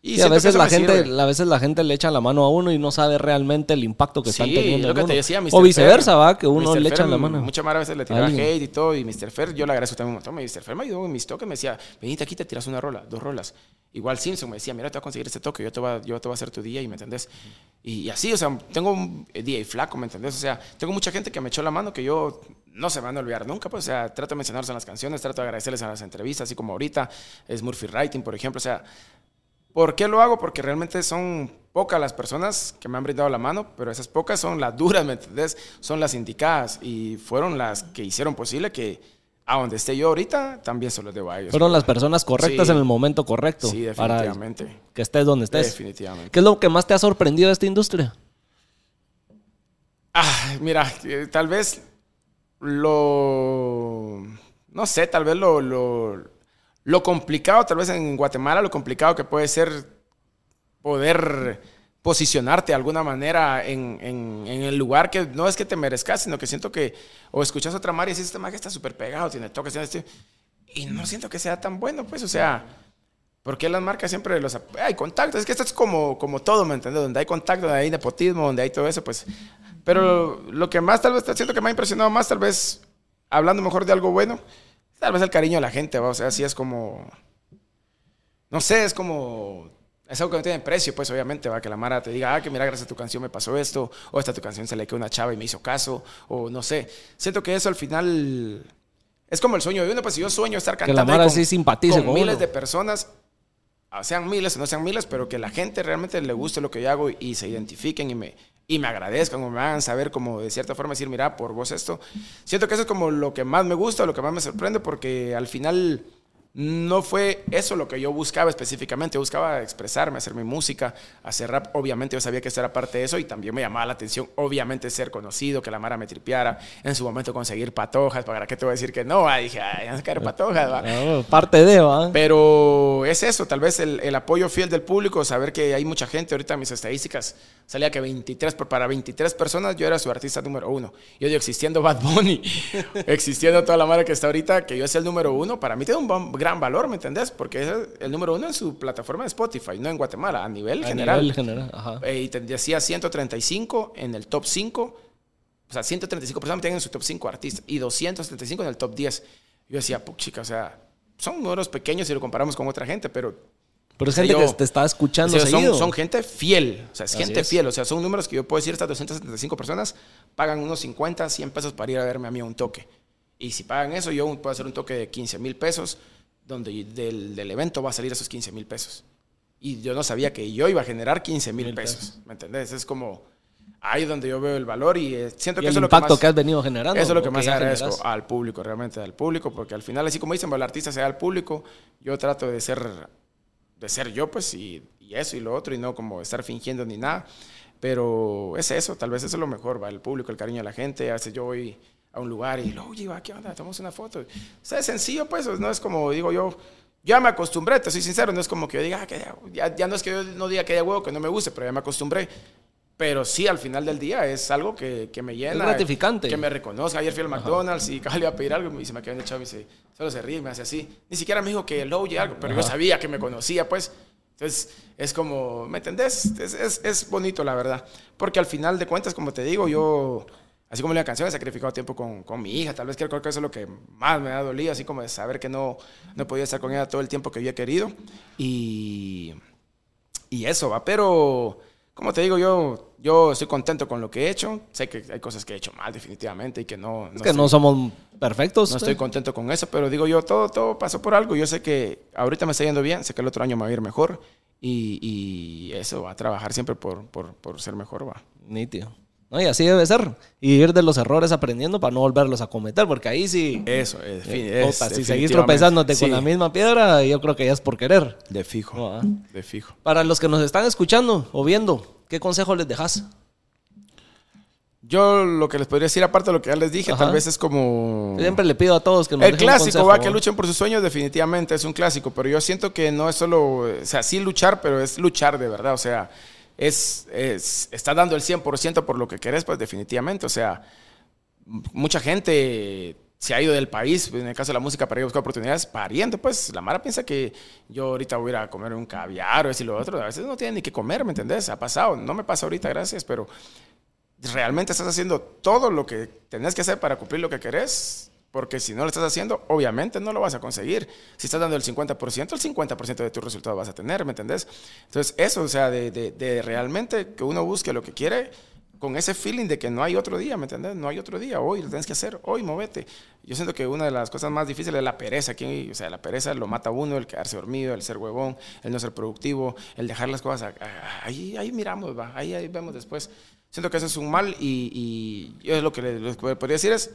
Y a veces la gente, a veces la gente le echa la mano a uno y no sabe realmente el impacto que están teniendo. Lo que te decía, o viceversa, va, que uno le echa la mano. Muchas veces le tiraba hate y todo, y Mr. Fer, yo le agradezco también un montón. Mr. Fer me ayudó en mis toques, me decía, venite aquí, te tiras una rola, dos rolas. Igual Simpson me decía, mira, te voy a conseguir este toque, yo te voy a, yo te voy a hacer tu día, y me entendés. Y, así, o sea, tengo un día y flaco, ¿me entendés? O sea, tengo mucha gente que me echó la mano que yo no se van a olvidar nunca, pues, o sea, trato de mencionarlos en las canciones, trato de agradecerles en las entrevistas, así como ahorita, es Murphy Writing, por ejemplo, o sea, ¿Por qué lo hago? Porque realmente son pocas las personas que me han brindado la mano, pero esas pocas son las duras, ¿me entendés? Son las indicadas y fueron las que hicieron posible que a donde esté yo ahorita también se los debo a ellos. Fueron las personas correctas en el momento correcto. Sí, definitivamente. Para que estés donde estés. Definitivamente. ¿Qué es lo que más te ha sorprendido de esta industria? Ah, mira, tal vez lo... No sé, tal vez lo lo complicado, tal vez en Guatemala, lo complicado que puede ser poder posicionarte de alguna manera en, el lugar que no es que te merezcas, sino que siento que, o escuchas otra mar y dices, este que está súper pegado, tiene toques, tiene este, y no siento que sea tan bueno, pues, o sea, porque las marcas siempre los... Hay contactos, es que esto es como, como todo, ¿me entiendes? Donde hay contacto, donde hay nepotismo, donde hay todo eso, pues... Pero lo que más tal vez, siento que me ha impresionado más, tal vez, hablando mejor de algo bueno, tal vez el cariño de la gente, ¿va? o sea, así es como, no sé, es como, es algo que no tiene precio, pues obviamente, va, que la Mara te diga, ah, que mira, gracias a tu canción me pasó esto, o esta tu canción se le quedó una chava y me hizo caso, o no sé, siento que eso al final es como el sueño de uno, pues si yo sueño estar cantando que la Mara sí simpatice con, miles de personas, ah, sean miles o no sean miles, pero que la gente realmente le guste lo que yo hago y se identifiquen y me, y me agradezcan o me hagan saber como de cierta forma decir, mira, por vos esto. Siento que eso es como lo que más me gusta, lo que más me sorprende, porque al final no fue eso lo que yo buscaba específicamente. Yo buscaba expresarme, hacer mi música, hacer rap. Obviamente yo sabía que eso era parte de eso y también me llamaba la atención, obviamente, ser conocido, que la Mara me tripeara. En su momento conseguir patojas. ¿Para qué te voy a decir que no? Ah, dije, ay, no quiero patojas. ¿va? parte de, ¿va? Pero es eso, tal vez el, el, apoyo fiel del público, saber que hay mucha gente. Ahorita mis estadísticas salía que 23, para 23 personas yo era su artista número uno. Yo digo, existiendo Bad Bunny, (laughs) existiendo toda la Mara que está ahorita, que yo sea el número uno, para mí tiene un gran valor, ¿me entendés? Porque es el número uno en su plataforma de Spotify, no en Guatemala, a nivel a general. Nivel general, ajá. Eh, y decía 135 en el top 5, o sea, 135 personas tienen en su top 5 artistas y 235 en el top 10. Yo decía, chica, o sea, son números pequeños si lo comparamos con otra gente, pero pero es gente que te está escuchando son, son, gente fiel, o sea, es gente fiel, o sea, son números que yo puedo decir, estas 275 personas pagan unos 50, 100 pesos para ir a verme a mí un toque. Y si pagan eso, yo puedo hacer un toque de 15 mil pesos donde del, del evento va a salir esos 15 mil pesos. Y yo no sabía que yo iba a generar 15 mil pesos. ¿Me entendés? Es como ahí donde yo veo el valor y eh, siento Y que el eso es lo que más, que has venido generando. eso es lo que más ya agradezco generas. al público, realmente al público, porque al final, así como dicen, el artista sea al público, yo trato de ser, de ser yo, pues, y, y eso y lo otro, y no como estar fingiendo ni nada. Pero es eso, tal vez eso es lo mejor, va, el público, el cariño de la gente. A veces yo voy a un lugar y, oye, va, ¿qué onda? Tomamos una foto. O sea, es sencillo, pues, no es como digo yo, ya me acostumbré, te soy sincero, no es como que yo diga, ah, que ya, no es que yo no diga que haya huevo, que no me guste, pero ya me acostumbré. Pero sí, al final del día es algo que, que me llena. Es gratificante. Que me reconozca. Ayer fui al McDonald's y cabal iba a pedir algo y se me quedó en el chavo y dice, solo se ríe me hace así. Ni siquiera me dijo que el oye algo, pero yo Ajá. sabía que me conocía, pues. Entonces, es como, ¿me entendés? Es, es, es bonito, la verdad. Porque al final de cuentas, como te digo, yo, así como la canción, he sacrificado tiempo con, con mi hija. Tal vez creo que eso es lo que más me ha dolido, así como de saber que no, no he podido estar con ella todo el tiempo que he querido. Y, y eso va, pero como te digo, yo, yo estoy contento con lo que he hecho. Sé que hay cosas que he hecho mal definitivamente y que no... Es que no somos perfectos. No estoy contento con eso, pero digo yo, todo, todo pasó por algo. Yo sé que ahorita me está yendo bien, sé que el otro año me va a ir mejor y, y eso, va a trabajar siempre por, por, por ser mejor, va. Nítido. No, y así debe ser. Y ir de los errores aprendiendo para no volverlos a cometer, porque ahí sí. Eso, es, eh, es si seguís tropezándote Sí, con la misma piedra, yo creo que ya es por querer. De fijo, No, ah. de fijo. Para los que nos están escuchando o viendo, ¿qué consejo les dejas? Yo lo que les podría decir, aparte de lo que ya les dije, Ajá. tal vez es como... Siempre le pido a todos que nos El dejen un clásico, consejo, va, que luchen por sus sueños, definitivamente es un clásico, pero yo siento que no es solo, o sea, sí luchar, pero es luchar de verdad, o sea, es, es está dando el 100% por lo que querés, pues definitivamente, o sea, mucha gente se ha ido del país, en el caso de la música, para ir a buscar oportunidades, pariendo, pues. La Mara piensa que yo ahorita voy a ir a comer un caviar o eso lo otro, a veces no tienen ni que comer, ¿me entendés? Ha pasado, no me pasa ahorita, gracias, pero realmente estás haciendo todo lo que tenés que hacer para cumplir lo que querés, porque si no lo estás haciendo, obviamente no lo vas a conseguir. Si estás dando el 50%, el 50% de tus resultados vas a tener, ¿me entendés? Entonces, eso, o sea, de, de- de realmente que uno busque lo que quiere con ese feeling de que no hay otro día, ¿me entendés? No hay otro día, hoy lo tienes que hacer, hoy movete. Yo siento que una de las cosas más difíciles es la pereza, aquí, o sea, la pereza lo mata a uno, el quedarse dormido, el ser huevón, el no ser productivo, el dejar las cosas, ahí, ahí miramos, va, ahí, ahí vemos después. Siento que eso es un mal y, y yo lo que les podría decir es,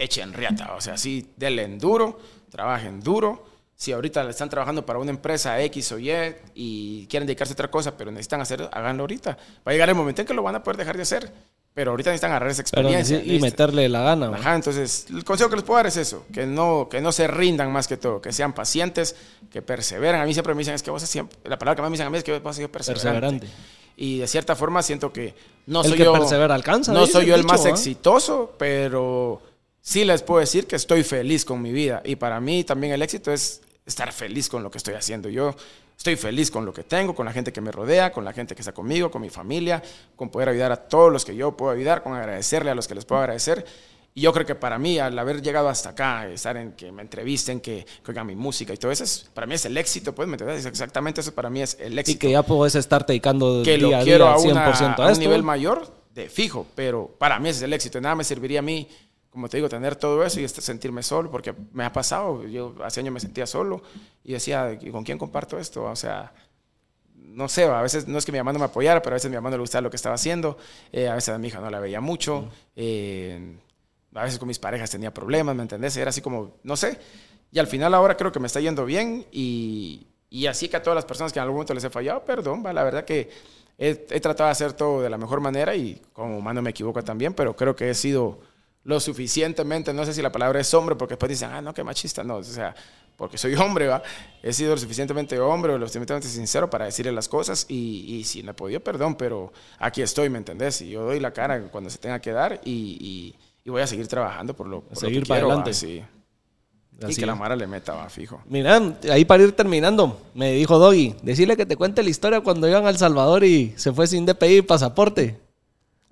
echen riata, o sea, sí, denle en duro, trabajen duro. Si ahorita están trabajando para una empresa X o Y y quieren dedicarse a otra cosa, pero necesitan hacer, háganlo ahorita. Va a llegar el momento en que lo van a poder dejar de hacer, pero ahorita necesitan agarrar esa Pero experiencia. y listo. meterle la gana. Ajá, entonces el consejo que les puedo dar es eso, que no, que no se rindan más que todo, que sean pacientes, que perseveren. A mí siempre me dicen, es que vos siempre, la palabra que más me dicen a mí es que vos has sido perseverante. Perseverante. Y de cierta forma siento que no El soy que yo, persevera alcanza, no soy yo el dicho, más ¿va? exitoso, pero sí les puedo decir que estoy feliz con mi vida. Y para mí también el éxito es estar feliz con lo que estoy haciendo. Yo estoy feliz con lo que tengo, con la gente que me rodea, con la gente que está conmigo, con mi familia, con poder ayudar a todos los que yo puedo ayudar, con agradecerle a los que les puedo agradecer. Y yo creo que para mí, al haber llegado hasta acá, estar en que me entrevisten, que, que oigan mi música y todo eso, es- para mí es el éxito, pues, ¿me entiendes? Exactamente eso para mí es el éxito Y que ya puedes estar dedicando que día lo a quiero día a, 100% una- a, a un esto. nivel mayor, de fijo, pero para mí ese es el éxito. Nada me serviría a mí, como te digo, tener todo eso y este- sentirme solo, porque me ha pasado. Yo hace años me sentía solo y decía, ¿y ¿con quién comparto esto? O sea, no sé, a veces no es que mi mamá no me apoyara, pero a veces mi mamá no le gustaba lo que estaba haciendo, eh, a veces a mi hija no la veía mucho, eh, a veces con mis parejas tenía problemas, ¿me entendés? Era así como, no sé, y al final ahora creo que me está yendo bien y, y así que a todas las personas que en algún momento les he fallado, perdón, va, la verdad que he, he tratado de hacer todo de la mejor manera y como humano me equivoco también, pero creo que he sido lo suficientemente, no sé si la palabra es hombre, porque después dicen, ah, no, qué machista, no, o sea, porque soy hombre, ¿va? He sido lo suficientemente hombre o lo suficientemente sincero para decirle las cosas y, y si no he podido, perdón, pero aquí estoy, ¿me entendés? Y yo doy la cara cuando se tenga que dar y, y- y voy a seguir trabajando por lo, por lo seguir que para adelante. Sí. Y Así que la. Mara le meta, va, fijo. Mira, ahí para ir terminando, me dijo Doggy, decirle que te cuente la historia cuando iban a El Salvador y se fue sin DPI y pasaporte.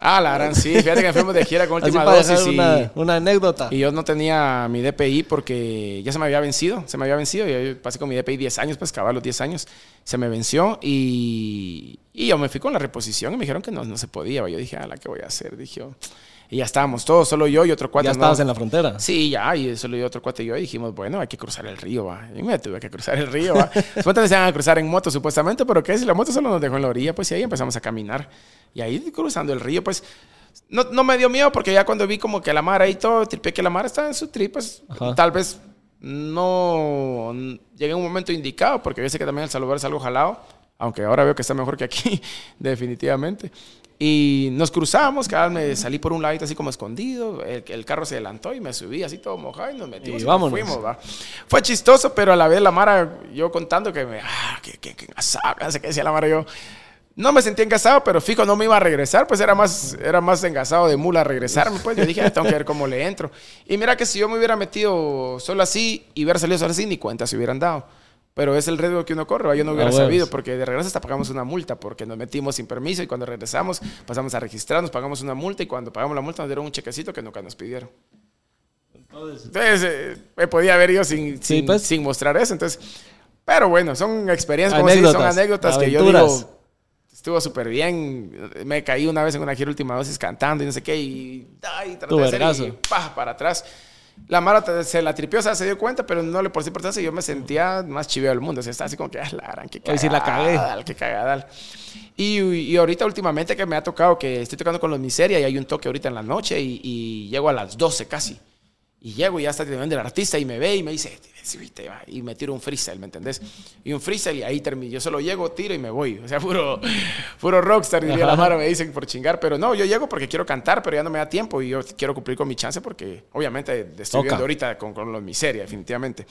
Ah, la gran, sí, fíjate que fuimos de gira con (laughs) última dosis dejar y... una, una anécdota. Y yo no tenía mi DPI porque ya se me había vencido, se me había vencido. y Yo pasé con mi DPI 10 años, pues cabal los 10 años. Se me venció y, y yo me fui con la reposición y me dijeron que no, no se podía. Yo dije, ah, la que voy a hacer? Dije, yo, Y ya estábamos todos, solo yo y otro cuate. Ya no- estabas en la frontera. Sí, ya, y solo yo, otro cuate y yo y dijimos, bueno, hay que cruzar el río, va. Y me tuve que cruzar el río, va. (laughs) Supuestamente se iban a cruzar en moto, supuestamente, pero ¿qué? Si la moto solo nos dejó en la orilla, pues y ahí empezamos a caminar. Y ahí cruzando el río, pues no, no me dio miedo porque ya cuando vi como que la mar ahí todo, tripié que la mar estaba en su trip, pues Ajá. tal vez no llegué en un momento indicado, porque yo sé que también El Salvador es algo jalado, aunque ahora veo que está mejor que aquí, (laughs) definitivamente. Y nos cruzamos, cada vez me salí por un ladito así como escondido, el, el carro se adelantó y me subí así todo mojado y nos metimos Y y, nos fuimos, va. Fue chistoso, pero a la vez la Mara, yo contando que me, ah, que, que, que sé qué decía la Mara, yo no me sentía engasado, pero fijo, no me iba a regresar, pues era más, era más engasado de mula regresarme, pues yo dije, "Ah, tengo que ver cómo le entro. Y mira que si yo me hubiera metido solo así y hubiera salido solo así, ni cuenta se hubieran dado. Pero es el riesgo que uno corre, yo no hubiera Ah, sabido, porque de regreso hasta pagamos una multa, porque nos metimos sin permiso y cuando regresamos pasamos a registrarnos, pagamos una multa y cuando pagamos la multa nos dieron un chequecito que nunca nos pidieron. Entonces, eh, me podía haber ido sin, Sí, pues. sin mostrar eso. Entonces, pero bueno, son experiencias, como dice, son Anécdotas, anécdotas que yo digo, estuvo súper bien. Me caí una vez en una gira última dosis cantando y no sé qué, y, ay, traté Tu de hacer y pa, para atrás. La Mara se la tripió, o sea, se dio cuenta, pero no le por sí importancia. Yo me sentía más chiveo del mundo. O sea, estaba así como que, ah, la gran, qué Hoy sí la cagué. qué cagadal. Y, y ahorita últimamente que me ha tocado que estoy tocando con los Miseria y hay un toque ahorita en la noche y, y llego a las 12 casi. Y llego y ya está el artista y me ve y me dice, y me tiro un freestyle, ¿me entendés? Y un freestyle y ahí termino. Yo solo llego, tiro y me voy. O sea, (laughs) puro, puro rockstar, diría la. Mara, me dicen por chingar. Pero no, yo llego porque quiero cantar, pero ya no me da tiempo y yo quiero cumplir con mi chance porque obviamente estoy Toca. viviendo ahorita con, con los miseria, definitivamente.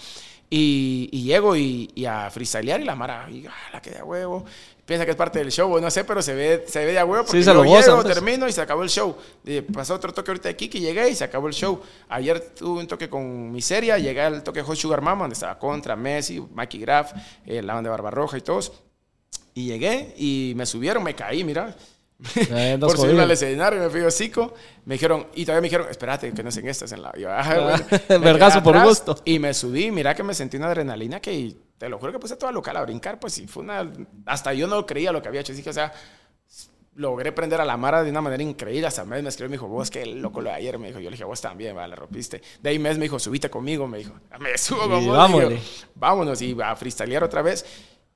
Y, y llego y, y a freestylear y la Mara, y, ah, la que de a huevo. Piensa que es parte del show, no sé, pero se ve, se ve de a huevo porque Sí, se lo llego, pues. termino y se acabó el show. Y pasó otro toque ahorita de Kiki, llegué y se acabó el show. Ayer tuve un toque con Miseria, llegué al toque Hot Sugar Mama, donde estaba Contra, Messi, Mikey Graff, eh, la banda de Barbarroja y todos. Y llegué y me subieron, me caí, mira. Eh, (laughs) Por subirme al escenario me fui hocico. Me dijeron, y todavía me dijeron, espérate, que no sean estas en la. Yo, (laughs) ah, bueno. Vergazo por gusto. Y me subí, mira que me sentí una adrenalina que te lo juro que puse toda local a brincar, pues, y fue una. Hasta yo no creía lo que había hecho. Dije, o sea, logré prender a la Mara de una manera increíble. Hasta Mes me escribió y me dijo, vos qué loco lo de ayer. Me dijo, yo le dije, vos también, va, la rompiste. De ahí Mes me dijo, subite conmigo. Me dijo, (laughs) me subo con Y vámonos. Y a freestylear otra vez.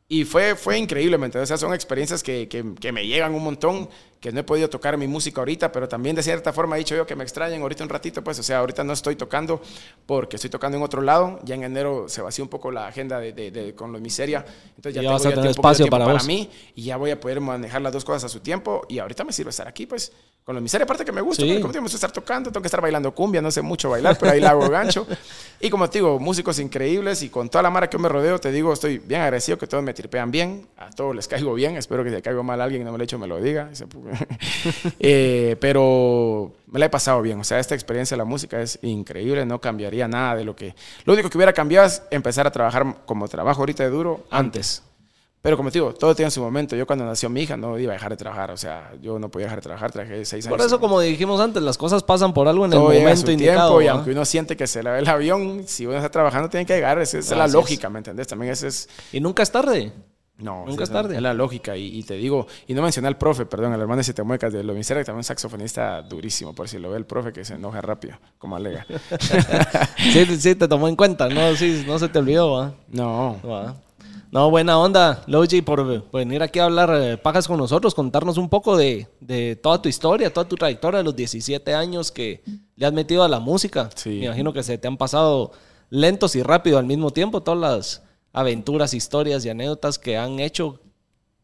Y fue, fue increíble, ¿me entiendes? O sea, son experiencias que, que, que me llegan un montón, que no he podido tocar mi música ahorita, pero también de cierta forma he dicho yo que me extrañan ahorita un ratito, pues, o sea, ahorita no estoy tocando porque estoy tocando en otro lado, ya en enero se vació un poco la agenda de, de- de- con los miseria, entonces ya, Ya tengo vas a ya tener de espacio tiempo para para, vos. mí y ya voy a poder manejar las dos cosas a su tiempo y ahorita me sirve estar aquí, pues, con los miseria, aparte que me gusta, Sí. como te digo, me gusta estar tocando, tengo que estar bailando cumbia, no sé mucho bailar, pero ahí la hago gancho. Y como te digo, músicos increíbles y con toda la mara que yo me rodeo, te digo, estoy bien agradecido que todos me tripean bien, a todos les caigo bien, espero que si caigo mal a alguien no me lo he hecho, me lo diga. Pu- Eh, pero me la he pasado bien, o sea, esta experiencia de la música es increíble, no cambiaría nada de lo que... Lo único que hubiera cambiado es empezar a trabajar como trabajo ahorita de duro antes. Pero como te digo, todo tiene su momento. Yo cuando nació mi hija no iba a dejar de trabajar. O sea, yo no podía dejar de trabajar. Trabajé seis años. Por eso, como dijimos antes, las cosas pasan por algo en todo el momento indicado. tiempo y ¿va? aunque uno siente que se le ve el avión, si uno está trabajando tiene que llegar. Esa, es la Así es. lógica, ¿me entendés? También esa es... Y nunca es tarde. No, Nunca es tarde. Es la lógica. Y, y te digo, y no mencioné al profe, perdón, al hermano de Siete Muecas de lo que también un saxofonista durísimo. Por si lo ve el profe que se enoja rápido, como alega. (laughs) Sí, sí, te tomó en cuenta, no, sí, no se te olvidó, ¿va? no. Va. No, buena onda, Logi, por venir aquí a hablar eh, pajas con nosotros, contarnos un poco de, de toda tu historia, toda tu trayectoria de los 17 años que le has metido a la música. Sí. Me imagino que se te han pasado lentos y rápido al mismo tiempo todas las aventuras, historias y anécdotas que han hecho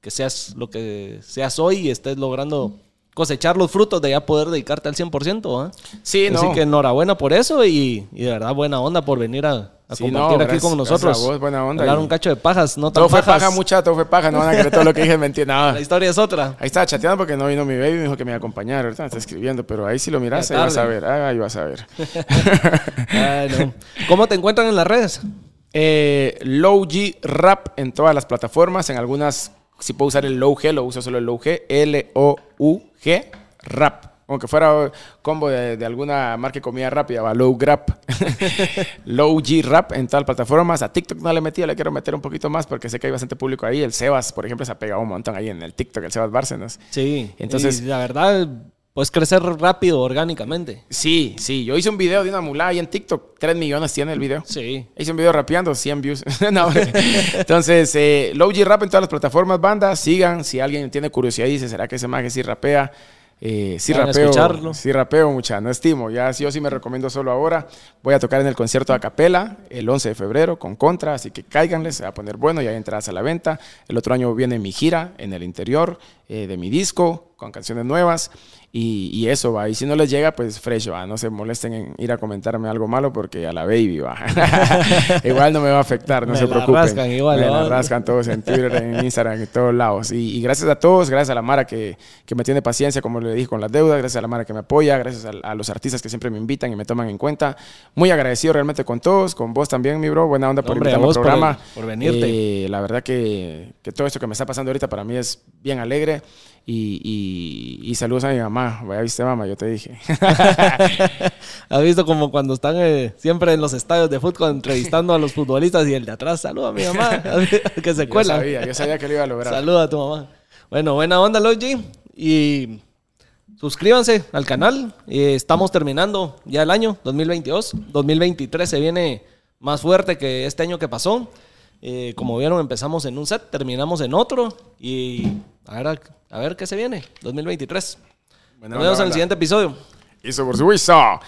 que seas lo que seas hoy y estés logrando cosechar los frutos de ya poder dedicarte al 100%. ¿va? Sí, no. Así que enhorabuena por eso y, y de verdad buena onda por venir a, a Sí, compartir no, aquí gracias- con nosotros. vos, buena onda. Hablar un cacho de pajas, no tan Todo fue pajas. paja, mucha, todo fue paja. No van a creer todo lo que dije, mentira. No. La historia es otra. Ahí estaba chateando porque no vino mi baby, me dijo que me iba a acompañar. Ahorita me está escribiendo, pero ahí si lo miras, ahí vas a ver. Ah, ahí vas a ver. (laughs) Ay, no. ¿Cómo te encuentran en las redes? Eh, Low G Rap en todas las plataformas. En algunas, si puedo usar el Low G, lo uso solo el Low G. L-O-U-G Rap. Como que fuera combo de, de alguna marca de comida rápida, va Low Grap. (laughs) Low G Rap en todas las plataformas. A TikTok no le he metido, le quiero meter un poquito más porque sé que hay bastante público ahí. El Sebas, por ejemplo, se ha pegado un montón ahí en el TikTok, el Sebas Bárcenas. Sí. Entonces- y la verdad, puedes crecer rápido, orgánicamente. Sí, sí. Yo hice un video de una mulá ahí en TikTok. 3 millones tiene el video. Sí. Hice un video rapeando, 100 views. (laughs) No. Entonces, eh, Low G Rap en todas las plataformas, bandas, sigan. Si alguien tiene curiosidad y dice, ¿será que ese maje sí rapea? Eh, sí rapeo, sí rapeo mucha, no estimo. Ya sí, yo sí me recomiendo solo ahora. Voy a tocar en el concierto a capela el 11 de febrero con Contra, así que cáiganle, se va a poner bueno, ya hay entradas a la venta. El otro año viene mi gira en el interior eh, de mi disco con canciones nuevas y, y eso va. Y si no les llega, pues fresh va. No se molesten en ir a comentarme algo malo porque a la baby va. (laughs) igual no me va a afectar, no Me se la preocupen. rascan igual, Me ¿no? la rascan todos en Twitter, en Instagram, en todos lados. Y, y gracias a todos, gracias a la Mara que, que me tiene paciencia, como le dije, con las deudas, gracias a la Mara que me apoya, gracias a, a los artistas que siempre me invitan y me toman en cuenta. Muy agradecido realmente con todos, con vos también, mi bro. Buena onda por Hombre, invitarme al por- programa. por venirte. Eh, la verdad que, que todo esto que me está pasando ahorita para mí es bien alegre. Y, y- y saludos a mi mamá. Ya viste, mamá, yo te dije. (laughs) ¿Has visto como cuando están eh, siempre en los estadios de fútbol entrevistando a los futbolistas y el de atrás, saluda a mi mamá, (laughs) que se yo cuela? sabía, yo sabía que lo iba a lograr. Saluda a tu mamá. Bueno, buena onda, Logi. Y suscríbanse al canal. Eh, estamos terminando ya el año 2022. 2023 se viene más fuerte que este año que pasó. Eh, como vieron, empezamos en un set, terminamos en otro y a ver, a ver qué se viene, 2023. Bueno, Nos vemos en el siguiente episodio. Y por supuesto. (laughs)